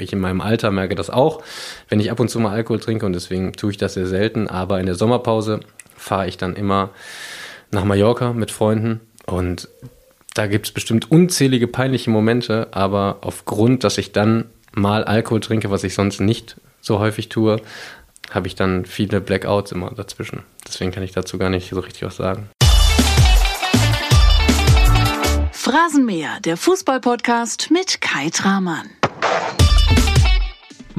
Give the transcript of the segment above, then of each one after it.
ich in meinem Alter merke das auch, wenn ich ab und zu mal Alkohol trinke und deswegen tue ich das sehr selten. Aber in der Sommerpause fahre ich dann immer nach Mallorca mit Freunden und da gibt es bestimmt unzählige peinliche Momente, aber aufgrund, dass ich dann mal Alkohol trinke, was ich sonst nicht so häufig tue, habe ich dann viele Blackouts immer dazwischen. Deswegen kann ich dazu gar nicht so richtig was sagen. Phrasenmäher, der Fußballpodcast mit Kai Tramann.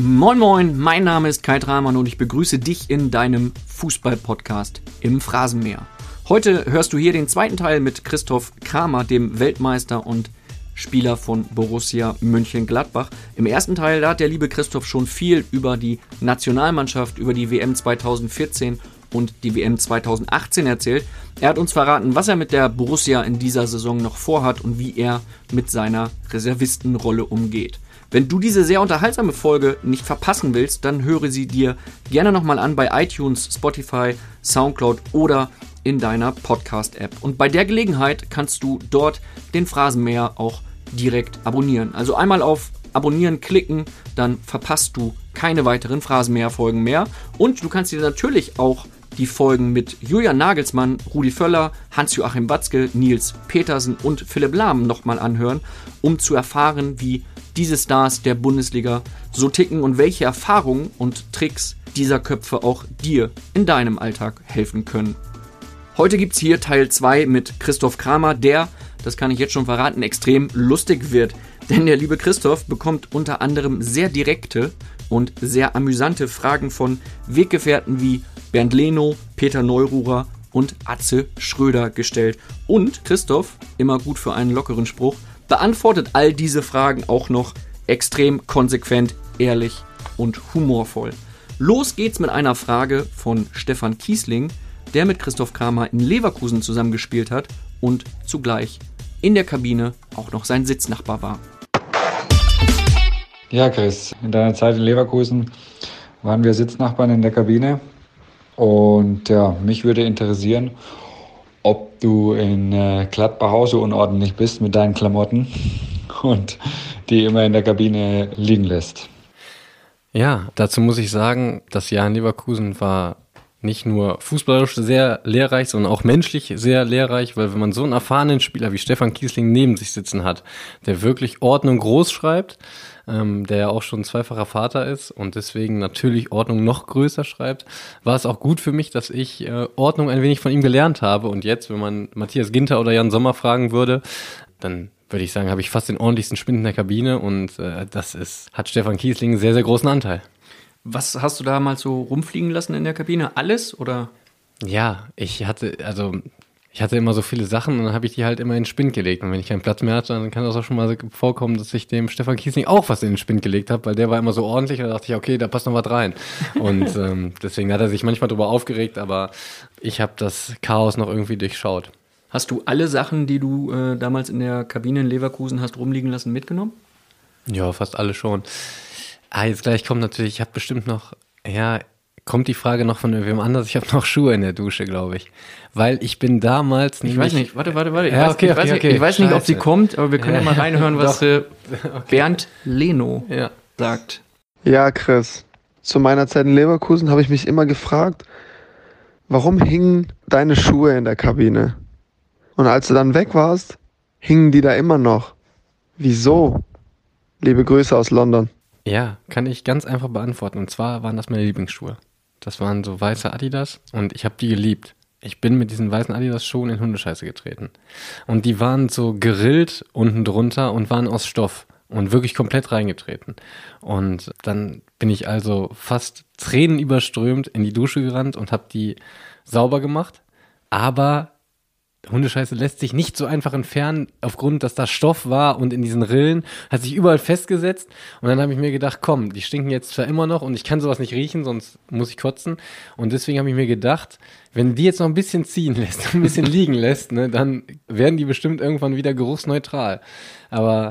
Moin Moin, mein Name ist Kai Tramann und ich begrüße dich in deinem Fußballpodcast im Phrasenmäher. Heute hörst du hier den zweiten Teil mit Christoph Kramer, dem Weltmeister und Spieler von Borussia München-Gladbach. Im ersten Teil, da hat der liebe Christoph schon viel über die Nationalmannschaft, über die WM 2014 und die WM 2018 erzählt. Er hat uns verraten, was er mit der Borussia in dieser Saison noch vorhat und wie er mit seiner Reservistenrolle umgeht. Wenn du diese sehr unterhaltsame Folge nicht verpassen willst, dann höre sie dir gerne nochmal an bei iTunes, Spotify, Soundcloud oder in deiner Podcast-App. Und bei der Gelegenheit kannst du dort den Phrasenmäher auch direkt abonnieren. Also einmal auf Abonnieren klicken, dann verpasst du keine weiteren Phrasenmäher-Folgen mehr. Und du kannst dir natürlich auch die Folgen mit Julian Nagelsmann, Rudi Völler, Hans-Joachim Watzke, Nils Petersen und Philipp Lahm nochmal anhören, um zu erfahren, wie diese Stars der Bundesliga so ticken und welche Erfahrungen und Tricks dieser Köpfe auch dir in deinem Alltag helfen können. Heute gibt es hier Teil 2 mit Christoph Kramer, der, das kann ich jetzt schon verraten, extrem lustig wird. Denn der liebe Christoph bekommt unter anderem sehr direkte und sehr amüsante Fragen von Weggefährten wie Bernd Leno, Peter Neururer und Atze Schröder gestellt. Und Christoph, immer gut für einen lockeren Spruch, beantwortet all diese Fragen auch noch extrem konsequent, ehrlich und humorvoll. Los geht's mit einer Frage von Stefan Kiesling, der mit Christoph Kramer in Leverkusen zusammengespielt hat und zugleich in der Kabine auch noch sein Sitznachbar war. Ja, Chris, in deiner Zeit in Leverkusen waren wir Sitznachbarn in der Kabine. Und ja, mich würde interessieren, ob du in äh, Gladbach auch so unordentlich bist mit deinen Klamotten und die immer in der Kabine liegen lässt. Ja, dazu muss ich sagen, das Jahr in Leverkusen war nicht nur fußballerisch sehr lehrreich, sondern auch menschlich sehr lehrreich, weil wenn man so einen erfahrenen Spieler wie Stefan Kiesling neben sich sitzen hat, der wirklich Ordnung groß schreibt, ähm, der ja auch schon zweifacher Vater ist und deswegen natürlich Ordnung noch größer schreibt, war es auch gut für mich, dass ich äh, Ordnung ein wenig von ihm gelernt habe. Und jetzt, wenn man Matthias Ginter oder Jan Sommer fragen würde, dann würde ich sagen, habe ich fast den ordentlichsten Spind in der Kabine und äh, das ist, hat Stefan Kiesling einen sehr, sehr großen Anteil. Was hast du da mal so rumfliegen lassen in der Kabine? Alles oder? Ja, ich hatte, also ich hatte immer so viele Sachen und dann habe ich die halt immer in den Spind gelegt. Und wenn ich keinen Platz mehr hatte, dann kann das auch schon mal vorkommen, dass ich dem Stefan Kiesling auch was in den Spind gelegt habe, weil der war immer so ordentlich und da dachte ich, okay, da passt noch was rein. Und ähm, deswegen hat er sich manchmal darüber aufgeregt, aber ich habe das Chaos noch irgendwie durchschaut. Hast du alle Sachen, die du äh, damals in der Kabine in Leverkusen hast rumliegen lassen, mitgenommen? Ja, fast alle schon. Ah, jetzt gleich kommt natürlich, ich habe bestimmt noch, ja, kommt die Frage noch von wem anders. Ich habe noch Schuhe in der Dusche, glaube ich. Weil ich bin damals nicht. Ich weiß nicht, warte, warte, warte. Ich, ja, weiß, okay, ich, okay, weiß, okay. ich weiß nicht, ob sie kommt, aber wir können ja, ja mal reinhören, was äh, Bernd Leno ja. sagt. Ja, Chris. Zu meiner Zeit in Leverkusen habe ich mich immer gefragt, warum hingen deine Schuhe in der Kabine? Und als du dann weg warst, hingen die da immer noch. Wieso? Liebe Grüße aus London. Ja, kann ich ganz einfach beantworten. Und zwar waren das meine Lieblingsschuhe. Das waren so weiße Adidas und ich habe die geliebt. Ich bin mit diesen weißen Adidas Schuhen in Hundescheiße getreten. Und die waren so gerillt unten drunter und waren aus Stoff und wirklich komplett reingetreten. Und dann bin ich also fast tränenüberströmt in die Dusche gerannt und habe die sauber gemacht. Aber Hundescheiße lässt sich nicht so einfach entfernen, aufgrund, dass da Stoff war und in diesen Rillen, hat sich überall festgesetzt. Und dann habe ich mir gedacht, komm, die stinken jetzt zwar immer noch und ich kann sowas nicht riechen, sonst muss ich kotzen. Und deswegen habe ich mir gedacht, wenn die jetzt noch ein bisschen ziehen lässt, ein bisschen liegen lässt, ne, dann werden die bestimmt irgendwann wieder geruchsneutral. Aber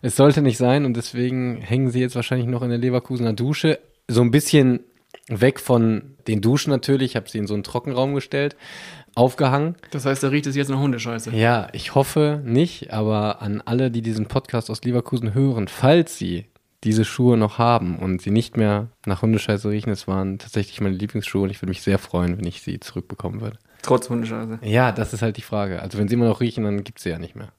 es sollte nicht sein und deswegen hängen sie jetzt wahrscheinlich noch in der Leverkusener Dusche. So ein bisschen weg von den Duschen natürlich. Ich habe sie in so einen Trockenraum gestellt aufgehangen. Das heißt, da riecht es jetzt nach Hundescheiße. Ja, ich hoffe nicht, aber an alle, die diesen Podcast aus Leverkusen hören, falls sie diese Schuhe noch haben und sie nicht mehr nach Hundescheiße riechen, das waren tatsächlich meine Lieblingsschuhe und ich würde mich sehr freuen, wenn ich sie zurückbekommen würde. Trotz Hundescheiße. Ja, das ist halt die Frage. Also wenn sie immer noch riechen, dann gibt es sie ja nicht mehr.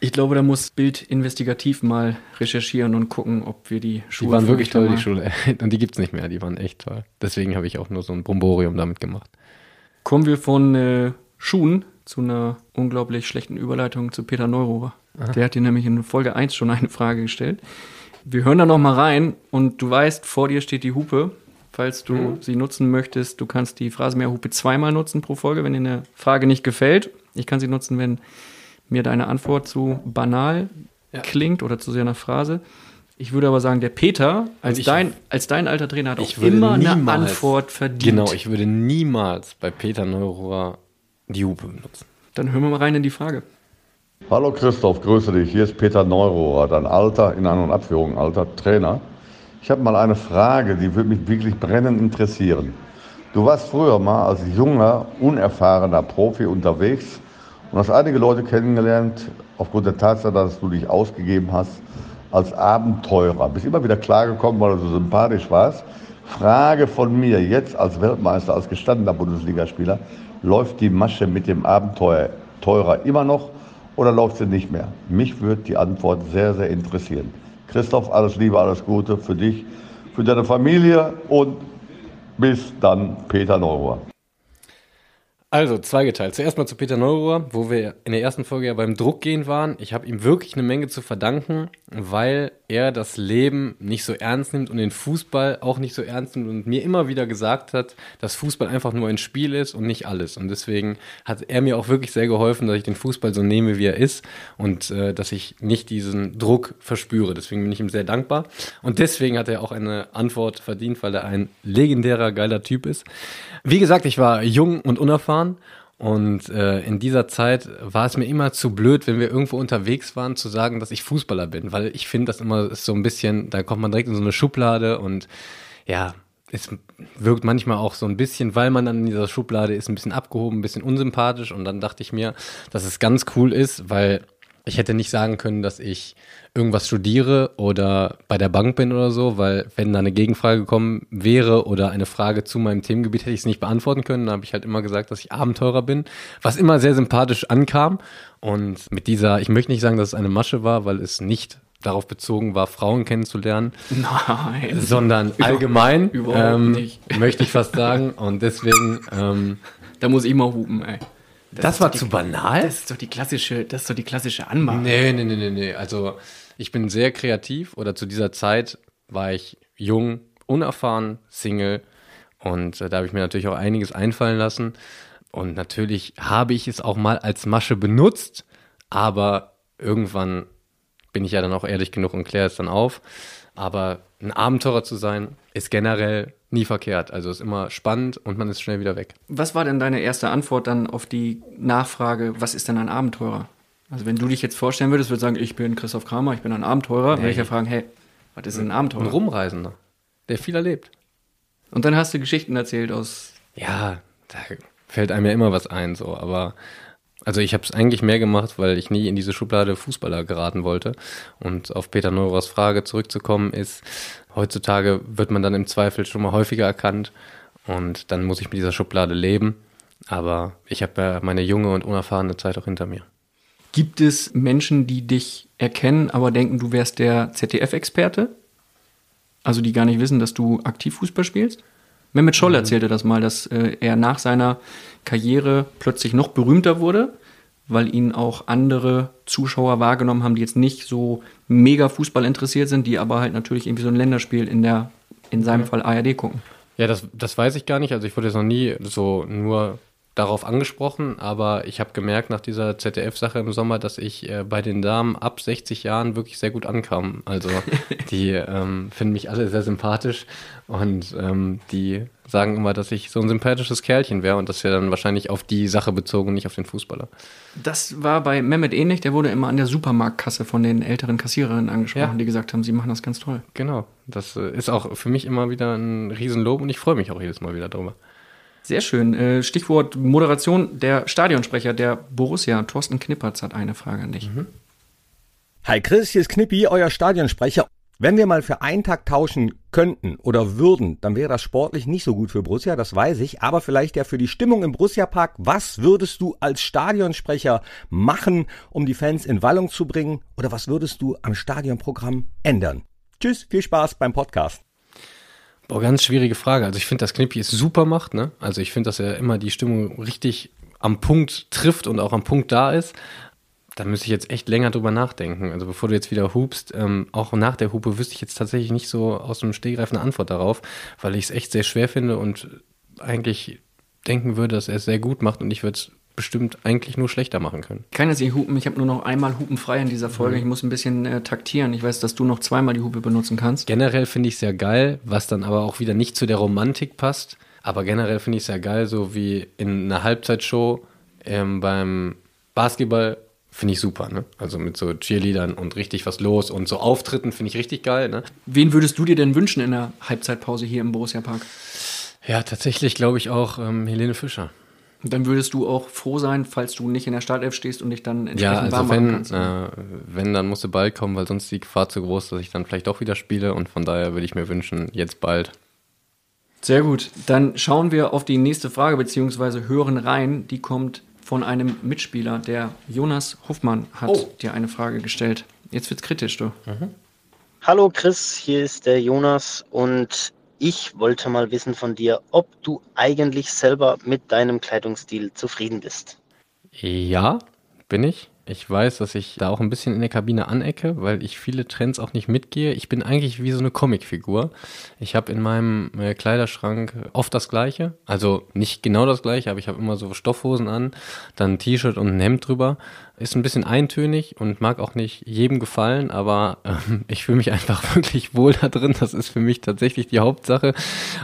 Ich glaube, da muss Bild investigativ mal recherchieren und gucken, ob wir die Schuhe. Die waren wirklich toll, die Schuhe. Und die gibt es nicht mehr, die waren echt toll. Deswegen habe ich auch nur so ein Bromborium damit gemacht. Kommen wir von äh, Schuhen zu einer unglaublich schlechten Überleitung zu Peter Neurohrer. Der hat dir nämlich in Folge 1 schon eine Frage gestellt. Wir hören da noch mal rein und du weißt, vor dir steht die Hupe. Falls du Mhm. sie nutzen möchtest, du kannst die Phrasenmäher-Hupe zweimal nutzen pro Folge, wenn dir eine Frage nicht gefällt. Ich kann sie nutzen, wenn mir deine Antwort zu banal Ja. klingt oder zu sehr nach Phrase. Ich würde aber sagen, der Peter als, ich- dein, als dein alter Trainer hat auch immer eine niemals- Antwort verdient. Genau, ich würde niemals bei Peter Neurohrer die Hupe benutzen. Dann hören wir mal rein in die Frage. Hallo Christoph, grüße dich. Hier ist Peter Neurohrer, dein alter, in An- und Abführung alter Trainer. Ich habe mal eine Frage, die würde mich wirklich brennend interessieren. Du warst früher mal als junger, unerfahrener Profi unterwegs und hast einige Leute kennengelernt, aufgrund der Tatsache, dass du dich ausgegeben hast als Abenteurer. Bist immer wieder klargekommen, weil du so sympathisch warst. Frage von mir jetzt als Weltmeister, als gestandener Bundesligaspieler, läuft die Masche mit dem Abenteurer immer noch oder läuft sie nicht mehr? Mich würde die Antwort sehr, sehr interessieren. Christoph, alles Liebe, alles Gute für dich, für deine Familie und bis dann, Peter Neurohr. Also, zweigeteilt. Zuerst mal zu Peter Neurohr, wo wir in der ersten Folge ja beim Druck gehen waren. Ich habe ihm wirklich eine Menge zu verdanken, weil er das Leben nicht so ernst nimmt und den Fußball auch nicht so ernst nimmt und mir immer wieder gesagt hat, dass Fußball einfach nur ein Spiel ist und nicht alles. Und deswegen hat er mir auch wirklich sehr geholfen, dass ich den Fußball so nehme, wie er ist und äh, dass ich nicht diesen Druck verspüre. Deswegen bin ich ihm sehr dankbar. Und deswegen hat er auch eine Antwort verdient, weil er ein legendärer, geiler Typ ist. Wie gesagt, ich war jung und unerfahren und äh, in dieser Zeit war es mir immer zu blöd, wenn wir irgendwo unterwegs waren, zu sagen, dass ich Fußballer bin, weil ich finde das immer so ein bisschen, da kommt man direkt in so eine Schublade und ja, es wirkt manchmal auch so ein bisschen, weil man dann in dieser Schublade ist, ein bisschen abgehoben, ein bisschen unsympathisch und dann dachte ich mir, dass es ganz cool ist, weil ich hätte nicht sagen können, dass ich irgendwas studiere oder bei der Bank bin oder so, weil wenn da eine Gegenfrage gekommen wäre oder eine Frage zu meinem Themengebiet, hätte ich es nicht beantworten können. Da habe ich halt immer gesagt, dass ich Abenteurer bin, was immer sehr sympathisch ankam. Und mit dieser, ich möchte nicht sagen, dass es eine Masche war, weil es nicht darauf bezogen war, Frauen kennenzulernen, Nein. sondern allgemein, überhaupt ähm, möchte ich fast sagen. Und deswegen, ähm, Da muss ich mal hupen, ey. Das, ist war die- zu banal. Das ist doch die klassische, das ist doch die klassische Anmache. Nee, nee, nee, nee, nee. Also ich bin sehr kreativ oder zu dieser Zeit war ich jung, unerfahren, Single und äh, da habe ich mir natürlich auch einiges einfallen lassen. Und natürlich habe ich es auch mal als Masche benutzt, aber irgendwann bin ich ja dann auch ehrlich genug und kläre es dann auf. Aber ein Abenteurer zu sein, ist generell nie verkehrt. Also ist immer spannend und man ist schnell wieder weg. Was war denn deine erste Antwort dann auf die Nachfrage, was ist denn ein Abenteurer? Also wenn du dich jetzt vorstellen würdest, würdest du sagen, ich bin Christoph Kramer, ich bin ein Abenteurer, würde ich ja fragen, hey, was ist denn ein Abenteurer? Ein Rumreisender, der viel erlebt. Und dann hast du Geschichten erzählt aus Ja, da fällt einem ja immer was ein, so, aber also ich habe es eigentlich mehr gemacht, weil ich nie in diese Schublade Fußballer geraten wollte. Und auf Peter Neurers Frage zurückzukommen ist, heutzutage wird man dann im Zweifel schon mal häufiger erkannt und dann muss ich mit dieser Schublade leben. Aber ich habe ja meine junge und unerfahrene Zeit auch hinter mir. Gibt es Menschen, die dich erkennen, aber denken, du wärst der ZDF-Experte? Also die gar nicht wissen, dass du aktiv Fußball spielst? Mehmet Scholl erzählte das mal, dass äh, er nach seiner Karriere plötzlich noch berühmter wurde, weil ihn auch andere Zuschauer wahrgenommen haben, die jetzt nicht so mega Fußball interessiert sind, die aber halt natürlich irgendwie so ein Länderspiel in der, in seinem Fall ARD gucken. Ja, das, das weiß ich gar nicht. Also ich wurde jetzt noch nie so nur darauf angesprochen, aber ich habe gemerkt nach dieser ZDF-Sache im Sommer, dass ich äh, bei den Damen ab 60 Jahren wirklich sehr gut ankam. Also die ähm, finden mich alle sehr sympathisch und ähm, die sagen immer, dass ich so ein sympathisches Kerlchen wäre und das wäre dann wahrscheinlich auf die Sache bezogen, nicht auf den Fußballer. Das war bei Mehmet ähnlich, der wurde immer an der Supermarktkasse von den älteren Kassiererinnen angesprochen, Ja. die gesagt haben, sie machen das ganz toll. Genau, das äh, ist auch für mich immer wieder ein Riesenlob und ich freue mich auch jedes Mal wieder drüber. Sehr schön. Äh, Stichwort Moderation. Der Stadionsprecher der Borussia, Thorsten Knippertz, hat eine Frage an dich. Hi Chris, hier ist Knippi, euer Stadionsprecher. Wenn wir mal für einen Tag tauschen könnten oder würden, dann wäre das sportlich nicht so gut für Borussia, das weiß ich, aber vielleicht ja für die Stimmung im Borussia Park. Was würdest du als Stadionsprecher machen, um die Fans in Wallung zu bringen? Oder was würdest du am Stadionprogramm ändern? Tschüss, viel Spaß beim Podcast. Boah, ganz schwierige Frage. Also ich finde, dass Knippi es super macht, ne? Also ich finde, dass er immer die Stimmung richtig am Punkt trifft und auch am Punkt da ist. Da müsste ich jetzt echt länger drüber nachdenken. Also bevor du jetzt wieder hupst, ähm, auch nach der Hupe wüsste ich jetzt tatsächlich nicht so aus dem Stegreif eine Antwort darauf, weil ich es echt sehr schwer finde und eigentlich denken würde, dass er es sehr gut macht und ich würde es bestimmt eigentlich nur schlechter machen können. Jetzt nicht hupen, ich habe nur noch einmal Hupen frei in dieser Folge. Ich muss ein bisschen äh, taktieren. Ich weiß, dass du noch zweimal die Hupe benutzen kannst. Generell finde ich es sehr geil, was dann aber auch wieder nicht zu der Romantik passt. Aber generell finde ich es sehr geil, so wie in einer Halbzeitshow ähm, beim Basketball finde ich super, ne? Also mit so Cheerleadern und richtig was los und so Auftritten finde ich richtig geil, ne? Wen würdest du dir denn wünschen in der Halbzeitpause hier im Borussia Park? Ja, tatsächlich glaube ich auch ähm, Helene Fischer. Und dann würdest du auch froh sein, falls du nicht in der Startelf stehst und dich dann entsprechend Ja, also warm machen wenn, kannst. ne? äh, wenn, dann musste bald kommen, weil sonst ist die Gefahr zu groß, dass ich dann vielleicht doch wieder spiele und von daher würde ich mir wünschen, jetzt bald. Sehr gut. Dann schauen wir auf die nächste Frage, beziehungsweise hören rein. Die kommt von einem Mitspieler, der Jonas Hoffmann hat Oh. dir eine Frage gestellt. Jetzt wird's kritisch, du. Hallo Chris, hier ist der Jonas und ich wollte mal wissen von dir, ob du eigentlich selber mit deinem Kleidungsstil zufrieden bist. Ja, bin ich. Ich weiß, dass ich da auch ein bisschen in der Kabine anecke, weil ich viele Trends auch nicht mitgehe. Ich bin eigentlich wie so eine Comicfigur. Ich habe in meinem äh, Kleiderschrank oft das Gleiche. Also nicht genau das Gleiche, aber ich habe immer so Stoffhosen an, dann ein T-Shirt und ein Hemd drüber. Ist ein bisschen eintönig und mag auch nicht jedem gefallen, aber ähm, ich fühle mich einfach wirklich wohl da drin. Das ist für mich tatsächlich die Hauptsache.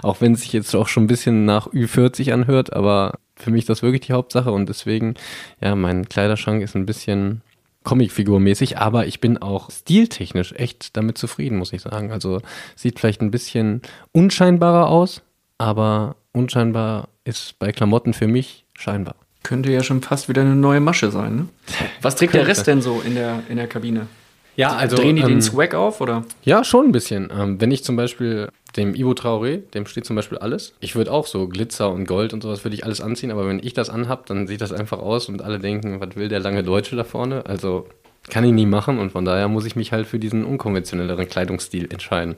Auch wenn es sich jetzt auch schon ein bisschen nach Ü40 anhört, aber für mich das wirklich die Hauptsache und deswegen, ja, mein Kleiderschrank ist ein bisschen Comicfigurmäßig, aber ich bin auch stiltechnisch echt damit zufrieden, muss ich sagen. Also sieht vielleicht ein bisschen unscheinbarer aus, aber unscheinbar ist bei Klamotten für mich scheinbar. Könnte ja schon fast wieder eine neue Masche sein, ne? Was trägt der Rest denn so in der, in der Kabine? Ja, also Drehen die ähm, den Swag auf, oder? Ja, schon ein bisschen. Ähm, wenn ich zum Beispiel dem Ivo Traoré, dem steht zum Beispiel alles. Ich würde auch so Glitzer und Gold und sowas würde ich alles anziehen, aber wenn ich das anhab, dann sieht das einfach aus und alle denken, was will der lange Deutsche da vorne? Also kann ich nie machen und von daher muss ich mich halt für diesen unkonventionelleren Kleidungsstil entscheiden.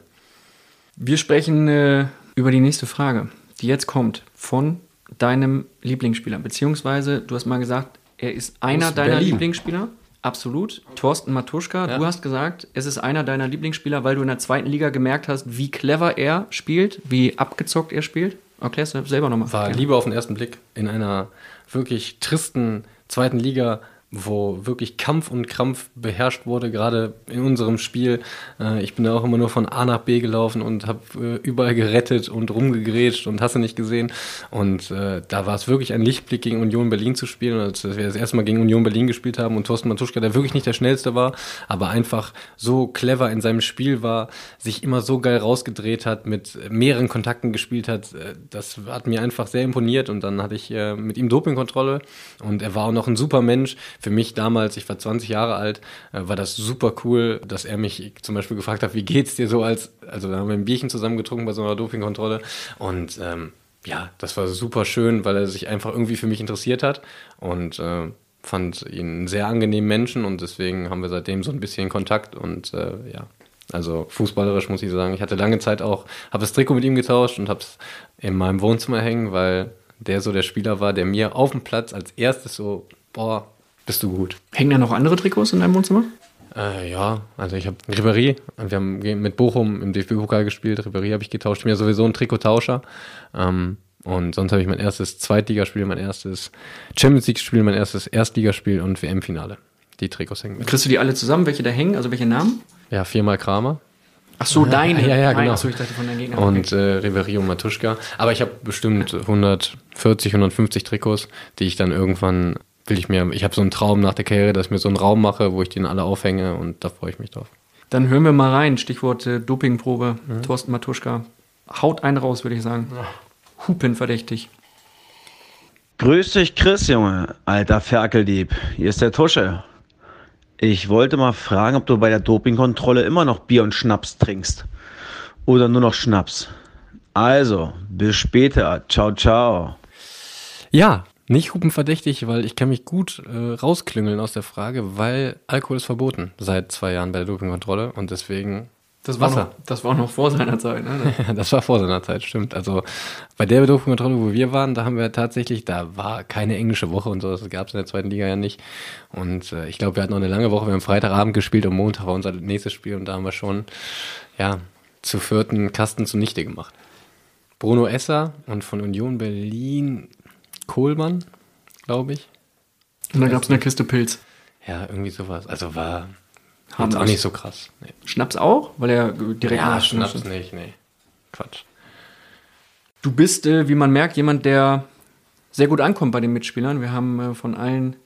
Wir sprechen äh, über die nächste Frage, die jetzt kommt von deinem Lieblingsspieler. Beziehungsweise, du hast mal gesagt, er ist einer deiner Berlin. Lieblingsspieler. Absolut. Thorsten Matuschka, Ja. du hast gesagt, es ist einer deiner Lieblingsspieler, weil du in der zweiten Liga gemerkt hast, wie clever er spielt, wie abgezockt er spielt. Erklärst du selber nochmal. War Liebe auf den ersten Blick in einer wirklich tristen zweiten Liga, wo wirklich Kampf und Krampf beherrscht wurde, gerade in unserem Spiel. Äh, ich bin da auch immer nur von A nach B gelaufen und habe äh, überall gerettet und rumgegrätscht und hast du nicht gesehen. Und äh, da war es wirklich ein Lichtblick gegen Union Berlin zu spielen, als wir das erste Mal gegen Union Berlin gespielt haben und Thorsten Matuschka, der wirklich nicht der schnellste war, aber einfach so clever in seinem Spiel war, sich immer so geil rausgedreht hat, mit mehreren Kontakten gespielt hat. Das hat mir einfach sehr imponiert und dann hatte ich mit ihm Dopingkontrolle und er war auch noch ein super Mensch. Für mich damals, ich war 20 Jahre alt, äh, war das super cool, dass er mich zum Beispiel gefragt hat, wie geht's dir so als, also da haben wir ein Bierchen zusammen getrunken bei so einer Dopingkontrolle und ähm, ja, das war super schön, weil er sich einfach irgendwie für mich interessiert hat und äh, fand ihn einen sehr angenehmen Menschen und deswegen haben wir seitdem so ein bisschen Kontakt und äh, ja, also fußballerisch muss ich sagen, ich hatte lange Zeit auch, habe das Trikot mit ihm getauscht und habe es in meinem Wohnzimmer hängen, weil der so der Spieler war, der mir auf dem Platz als erstes so, boah, bist du gut. Hängen da noch andere Trikots in deinem Wohnzimmer? Äh, ja, also ich habe Ribéry, wir haben mit Bochum im DFB-Pokal gespielt, Ribéry habe ich getauscht, ich bin ja sowieso ein Trikottauscher. Ähm, und sonst habe ich mein erstes Zweitligaspiel, mein erstes Champions League-Spiel, mein erstes Erstligaspiel und WM-Finale. Die Trikots hängen mit. Kriegst du die alle zusammen, welche da hängen? Also welche Namen? Ja, viermal Kramer Ach so, deine. Ja, ja, Nein, genau. Ach so, ich dachte von deinen Gegnern. und äh, Ribéry und Matuschka. Aber ich habe bestimmt 140, 150 Trikots, die ich dann irgendwann will ich mir, ich habe so einen Traum nach der Karriere, dass ich mir so einen Raum mache, wo ich den alle aufhänge und da freue ich mich drauf. Dann hören wir mal rein. Stichwort äh, Dopingprobe. Mhm. Thorsten Matuschka. Haut einen raus, würde ich sagen. Hupenverdächtig. Grüß dich, Chris, Junge. Alter Ferkeldieb. Hier ist der Tusche. Ich wollte mal fragen, ob du bei der Dopingkontrolle immer noch Bier und Schnaps trinkst. Oder nur noch Schnaps. Also, bis später. Ciao, ciao. Ja, nicht hupenverdächtig, weil ich kann mich gut äh, rausklüngeln aus der Frage, weil Alkohol ist verboten seit zwei Jahren bei der Dopingkontrolle und deswegen Das war, Wasser. noch, das war noch vor seiner Zeit. Ne? das war vor seiner Zeit, stimmt. Also bei der Dopingkontrolle, wo wir waren, da haben wir tatsächlich, da war keine englische Woche und so, das gab es in der zweiten Liga ja nicht. Und äh, ich glaube, wir hatten noch eine lange Woche. Wir haben Freitagabend gespielt und Montag war unser nächstes Spiel und da haben wir schon, ja, zu vierten Kasten zunichte gemacht. Bruno Esser und von Union Berlin Kohlmann, glaube ich. Und dann gab es eine Kiste Pilz. Ja, irgendwie sowas. Also war Harmlos. auch nicht so krass. Nee. Schnaps auch? Weil er direkt Ja, Schnaps nicht, nee. Quatsch. Du bist, äh, wie man merkt, jemand, der sehr gut ankommt bei den Mitspielern. Wir haben äh, von allen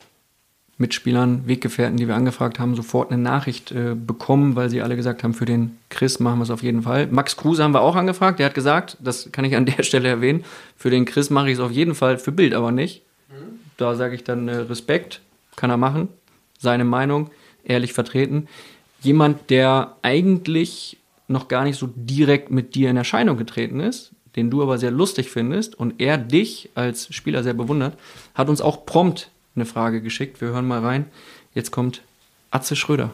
Mitspielern, Weggefährten, die wir angefragt haben, sofort eine Nachricht äh, bekommen, weil sie alle gesagt haben, für den Chris machen wir es auf jeden Fall. Max Kruse haben wir auch angefragt. Der hat gesagt, das kann ich an der Stelle erwähnen, für den Chris mache ich es auf jeden Fall, für Bild aber nicht. Da sage ich dann äh, Respekt, kann er machen. Seine Meinung, ehrlich vertreten. Jemand, der eigentlich noch gar nicht so direkt mit dir in Erscheinung getreten ist, den du aber sehr lustig findest und er dich als Spieler sehr bewundert, hat uns auch prompt eine Frage geschickt. Wir hören mal rein. Jetzt kommt Atze Schröder.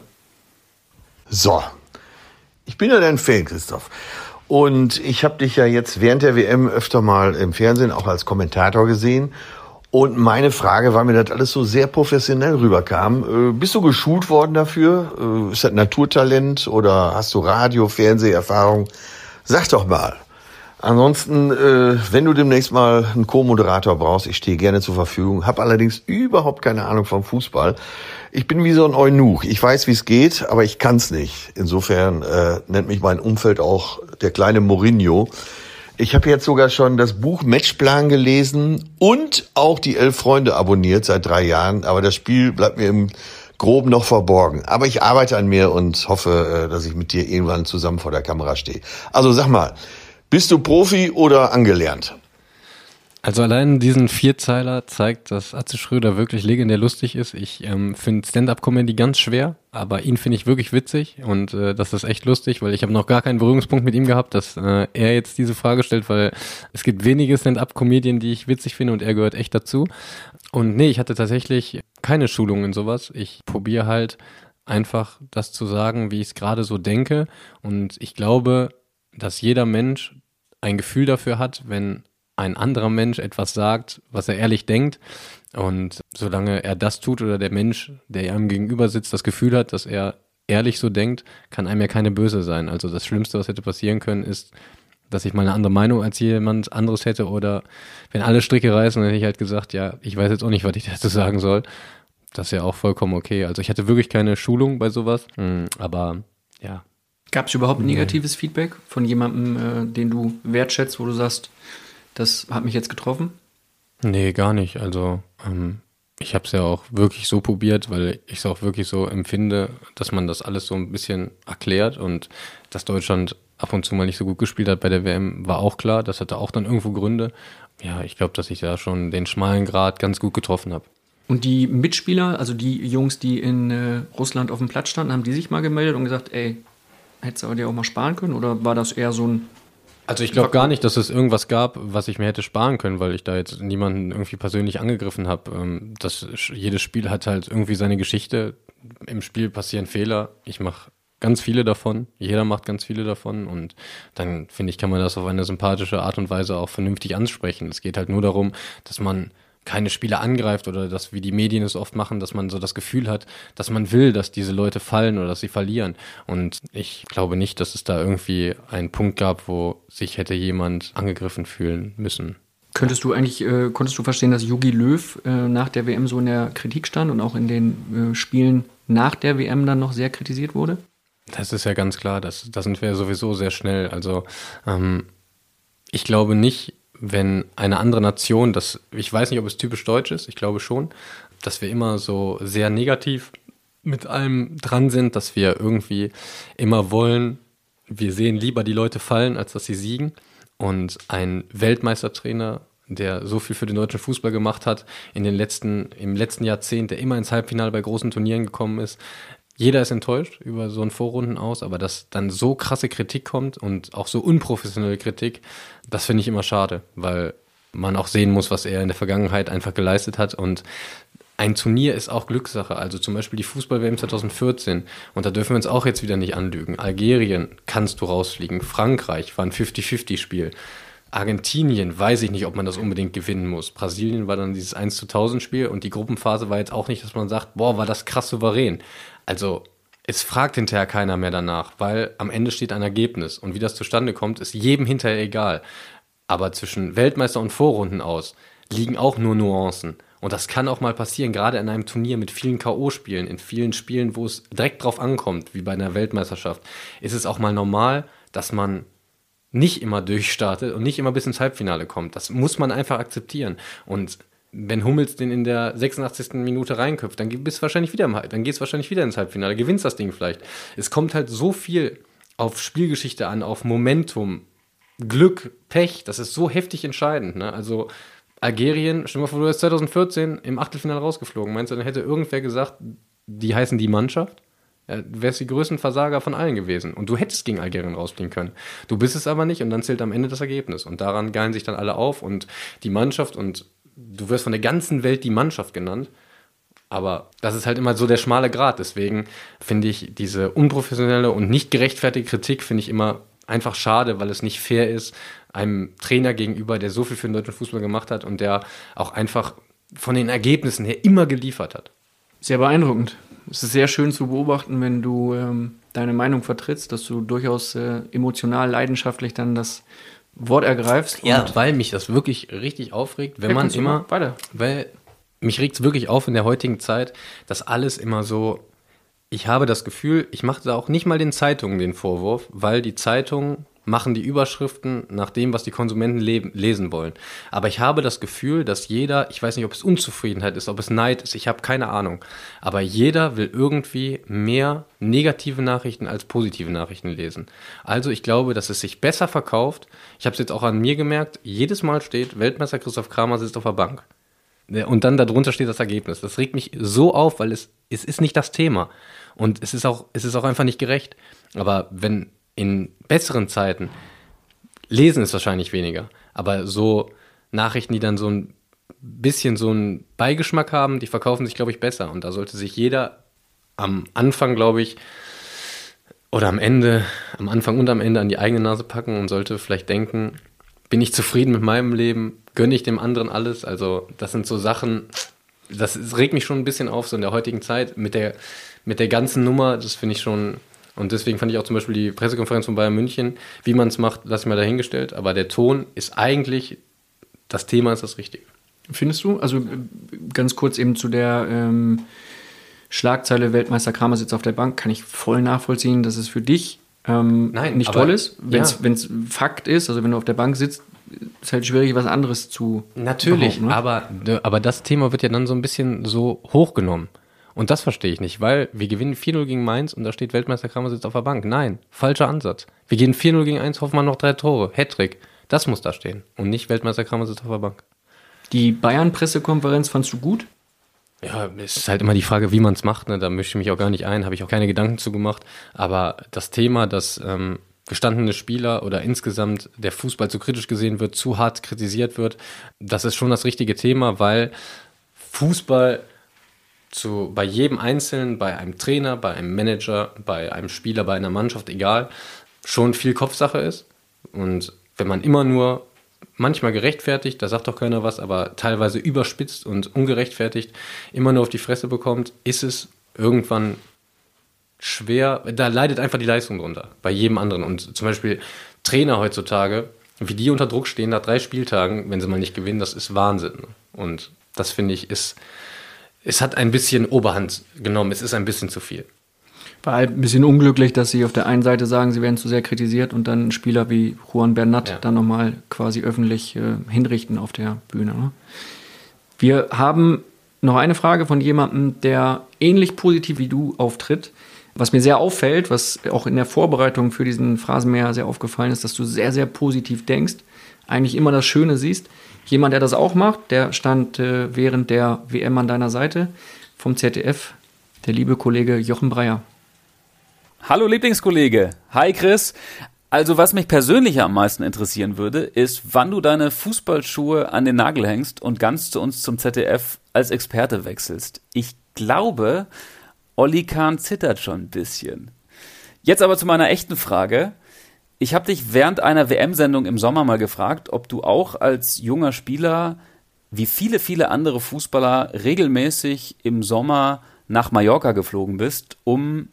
So, ich bin ja dein Fan, Christoph. Und ich habe dich ja jetzt während der WM öfter mal im Fernsehen auch als Kommentator gesehen. Und meine Frage war mir, dass alles so sehr professionell rüberkam. Äh, bist du geschult worden dafür? Äh, ist das Naturtalent oder hast du Radio, Fernseherfahrung? Sag doch mal. Ansonsten, äh, wenn du demnächst mal einen Co-Moderator brauchst, ich stehe gerne zur Verfügung, habe allerdings überhaupt keine Ahnung vom Fußball. Ich bin wie so ein Eunuch. Ich weiß, wie es geht, aber ich kann's nicht. Insofern äh, nennt mich mein Umfeld auch der kleine Mourinho. Ich habe jetzt sogar schon das Buch Matchplan gelesen und auch die Elf Freunde abonniert seit drei Jahren. Aber das Spiel bleibt mir im Groben noch verborgen. Aber ich arbeite an mir und hoffe, äh, dass ich mit dir irgendwann zusammen vor der Kamera stehe. Also sag mal, bist du Profi oder angelernt? Also allein diesen Vierzeiler zeigt, dass Atze Schröder wirklich legendär lustig ist. Ich ähm, finde Stand-up-Comedy ganz schwer, aber ihn finde ich wirklich witzig und äh, das ist echt lustig, weil ich habe noch gar keinen Berührungspunkt mit ihm gehabt, dass äh, er jetzt diese Frage stellt, weil es gibt wenige Stand-up-Comedien, die ich witzig finde und er gehört echt dazu. Und nee, ich hatte tatsächlich keine Schulung in sowas. Ich probiere halt einfach das zu sagen, wie ich es gerade so denke und ich glaube, dass jeder Mensch ein Gefühl dafür hat, wenn ein anderer Mensch etwas sagt, was er ehrlich denkt. Und solange er das tut oder der Mensch, der ihm gegenüber sitzt, das Gefühl hat, dass er ehrlich so denkt, kann einem ja keine böse sein. Also das Schlimmste, was hätte passieren können, ist, dass ich mal eine andere Meinung als jemand anderes hätte oder wenn alle Stricke reißen, dann hätte ich halt gesagt, ja, ich weiß jetzt auch nicht, was ich dazu sagen soll. Das ist ja auch vollkommen okay. Also ich hatte wirklich keine Schulung bei sowas, Mm, aber ja, Gab es überhaupt Nee. negatives Feedback von jemandem, äh, den du wertschätzt, wo du sagst, das hat mich jetzt getroffen? Nee, gar nicht. Also ähm, ich habe es ja auch wirklich so probiert, weil ich es auch wirklich so empfinde, dass man das alles so ein bisschen erklärt und dass Deutschland ab und zu mal nicht so gut gespielt hat bei der WM, war auch klar. Das hatte auch dann irgendwo Gründe. Ja, ich glaube, dass ich da schon den schmalen Grad ganz gut getroffen habe. Und die Mitspieler, also die Jungs, die in äh, Russland auf dem Platz standen, haben die sich mal gemeldet und gesagt, ey, hättest du aber dir auch mal sparen können? Oder war das eher so ein. Also ich glaube gar nicht, dass es irgendwas gab, was ich mir hätte sparen können, weil ich da jetzt niemanden irgendwie persönlich angegriffen habe. Ähm, das, jedes Spiel hat halt irgendwie seine Geschichte. Im Spiel passieren Fehler. Ich mache ganz viele davon. Jeder macht ganz viele davon. Und dann finde ich, kann man das auf eine sympathische Art und Weise auch vernünftig ansprechen. Es geht halt nur darum, dass man keine Spieler angreift oder dass, wie die Medien es oft machen, dass man so das Gefühl hat, dass man will, dass diese Leute fallen oder dass sie verlieren. Und ich glaube nicht, dass es da irgendwie einen Punkt gab, wo sich hätte jemand angegriffen fühlen müssen. Könntest du eigentlich, äh, konntest du verstehen, dass Jogi Löw äh, nach der WM so in der Kritik stand und auch in den äh, Spielen nach der WM dann noch sehr kritisiert wurde? Das ist ja ganz klar, das, da sind wir sowieso sehr schnell. Also ähm, ich glaube nicht, wenn eine andere Nation, das, ich weiß nicht, ob es typisch deutsch ist, ich glaube schon, dass wir immer so sehr negativ mit allem dran sind, dass wir irgendwie immer wollen, wir sehen lieber die Leute fallen, als dass sie siegen. Und ein Weltmeistertrainer, der so viel für den deutschen Fußball gemacht hat, in den letzten, im letzten Jahrzehnt, der immer ins Halbfinale bei großen Turnieren gekommen ist, jeder ist enttäuscht über so ein Vorrunden aus, aber dass dann so krasse Kritik kommt und auch so unprofessionelle Kritik, das finde ich immer schade, weil man auch sehen muss, was er in der Vergangenheit einfach geleistet hat und ein Turnier ist auch Glückssache. Also zum Beispiel die Fußball-WM 2014. Und da dürfen wir uns auch jetzt wieder nicht anlügen. Algerien kannst du rausfliegen. Frankreich war ein 50-50-Spiel. Argentinien weiß ich nicht, ob man das unbedingt gewinnen muss. Brasilien war dann dieses 1 zu 1000 Spiel und die Gruppenphase war jetzt auch nicht, dass man sagt, boah, war das krass souverän. Also es fragt hinterher keiner mehr danach, weil am Ende steht ein Ergebnis und wie das zustande kommt, ist jedem hinterher egal. Aber zwischen Weltmeister und Vorrunden aus liegen auch nur Nuancen. Und das kann auch mal passieren, gerade in einem Turnier mit vielen K.O.-Spielen, in vielen Spielen, wo es direkt drauf ankommt, wie bei einer Weltmeisterschaft, ist es auch mal normal, dass man nicht immer durchstartet und nicht immer bis ins Halbfinale kommt. Das muss man einfach akzeptieren. Und wenn Hummels den in der 86. Minute reinköpft, dann bist du wahrscheinlich wieder im dann geht es wahrscheinlich wieder ins Halbfinale, gewinnst das Ding vielleicht. Es kommt halt so viel auf Spielgeschichte an, auf Momentum, Glück, Pech, das ist so heftig entscheidend. Ne? Also Algerien, stell dir mal vor, du wärst 2014 im Achtelfinale rausgeflogen. Meinst du, dann hätte irgendwer gesagt, die heißen die Mannschaft? Du wärst die größten Versager von allen gewesen. Und du hättest gegen Algerien rausfliegen können. Du bist es aber nicht und dann zählt am Ende das Ergebnis. Und daran geilen sich dann alle auf und die Mannschaft und du wirst von der ganzen Welt die Mannschaft genannt. Aber das ist halt immer so der schmale Grat. Deswegen finde ich diese unprofessionelle und nicht gerechtfertigte Kritik, finde ich immer einfach schade, weil es nicht fair ist, einem Trainer gegenüber, der so viel für den deutschen Fußball gemacht hat und der auch einfach von den Ergebnissen her immer geliefert hat. Sehr beeindruckend. Es ist sehr schön zu beobachten, wenn du ähm, deine Meinung vertrittst, dass du durchaus äh, emotional, leidenschaftlich dann das Wort ergreifst. Ja, weil mich das wirklich richtig aufregt, wenn ja, man immer, weiter. weil mich regt es wirklich auf in der heutigen Zeit, dass alles immer so, ich habe das Gefühl, ich mache da auch nicht mal den Zeitungen den Vorwurf, weil die Zeitungen machen die Überschriften nach dem, was die Konsumenten leben, lesen wollen. Aber ich habe das Gefühl, dass jeder, ich weiß nicht, ob es Unzufriedenheit ist, ob es Neid ist, ich habe keine Ahnung, aber jeder will irgendwie mehr negative Nachrichten als positive Nachrichten lesen. Also ich glaube, dass es sich besser verkauft. Ich habe es jetzt auch an mir gemerkt, jedes Mal steht, Weltmeister Christoph Kramer sitzt auf der Bank. Und dann darunter steht das Ergebnis. Das regt mich so auf, weil es, es ist nicht das Thema. Und es ist auch, es ist auch einfach nicht gerecht. Aber wenn in besseren Zeiten lesen es wahrscheinlich weniger, aber so Nachrichten, die dann so ein bisschen so einen Beigeschmack haben, die verkaufen sich, glaube ich, besser. Und da sollte sich jeder am Anfang, glaube ich, oder am Ende, am Anfang und am Ende an die eigene Nase packen und sollte vielleicht denken, bin ich zufrieden mit meinem Leben, gönne ich dem anderen alles. Also das sind so Sachen, das, regt mich schon ein bisschen auf, so in der heutigen Zeit mit der, mit der ganzen Nummer, das finde ich schon und deswegen fand ich auch zum Beispiel die Pressekonferenz von Bayern München, wie man es macht, lasse ich mal dahingestellt. Aber der Ton ist eigentlich, das Thema ist das Richtige. Findest du? Also ganz kurz eben zu der ähm, Schlagzeile Weltmeister Kramer sitzt auf der Bank, kann ich voll nachvollziehen, dass es für dich ähm, Nein, nicht toll ist. Wenn es ja. Fakt ist, also wenn du auf der Bank sitzt, ist halt schwierig, was anderes zu. Natürlich, ne? aber, aber das Thema wird ja dann so ein bisschen so hochgenommen. Und das verstehe ich nicht, weil wir gewinnen 4-0 gegen Mainz und da steht Weltmeister Kramer sitzt auf der Bank. Nein, falscher Ansatz. Wir gehen 4-0 gegen 1, hoffen wir noch drei Tore. Hattrick. Das muss da stehen. Und nicht Weltmeister Kramer sitzt auf der Bank. Die Bayern-Pressekonferenz fandst du gut? Ja, es ist halt immer die Frage, wie man es macht. Ne? Da mische ich mich auch gar nicht ein, habe ich auch keine Gedanken zu gemacht. Aber das Thema, dass ähm, gestandene Spieler oder insgesamt der Fußball zu kritisch gesehen wird, zu hart kritisiert wird, das ist schon das richtige Thema, weil Fußball zu, bei jedem Einzelnen, bei einem Trainer, bei einem Manager, bei einem Spieler, bei einer Mannschaft, egal, schon viel Kopfsache ist. Und wenn man immer nur manchmal gerechtfertigt, da sagt doch keiner was, aber teilweise überspitzt und ungerechtfertigt immer nur auf die Fresse bekommt, ist es irgendwann schwer, da leidet einfach die Leistung drunter, bei jedem anderen. Und zum Beispiel Trainer heutzutage, wie die unter Druck stehen nach drei Spieltagen, wenn sie mal nicht gewinnen, das ist Wahnsinn. Und das finde ich ist es hat ein bisschen Oberhand genommen. Es ist ein bisschen zu viel. War halt ein bisschen unglücklich, dass sie auf der einen Seite sagen, sie werden zu sehr kritisiert und dann Spieler wie Juan Bernat ja. dann nochmal quasi öffentlich äh, hinrichten auf der Bühne. Ne? Wir haben noch eine Frage von jemandem, der ähnlich positiv wie du auftritt. Was mir sehr auffällt, was auch in der Vorbereitung für diesen Phrasenmäher sehr aufgefallen ist, dass du sehr, sehr positiv denkst, eigentlich immer das Schöne siehst. Jemand, der das auch macht, der stand äh, während der WM an deiner Seite vom ZDF, der liebe Kollege Jochen Breyer. Hallo Lieblingskollege. Hi Chris. Also was mich persönlich am meisten interessieren würde, ist, wann du deine Fußballschuhe an den Nagel hängst und ganz zu uns zum ZDF als Experte wechselst. Ich glaube, Olli Kahn zittert schon ein bisschen. Jetzt aber zu meiner echten Frage. Ich habe dich während einer WM-Sendung im Sommer mal gefragt, ob du auch als junger Spieler, wie viele, viele andere Fußballer, regelmäßig im Sommer nach Mallorca geflogen bist, um,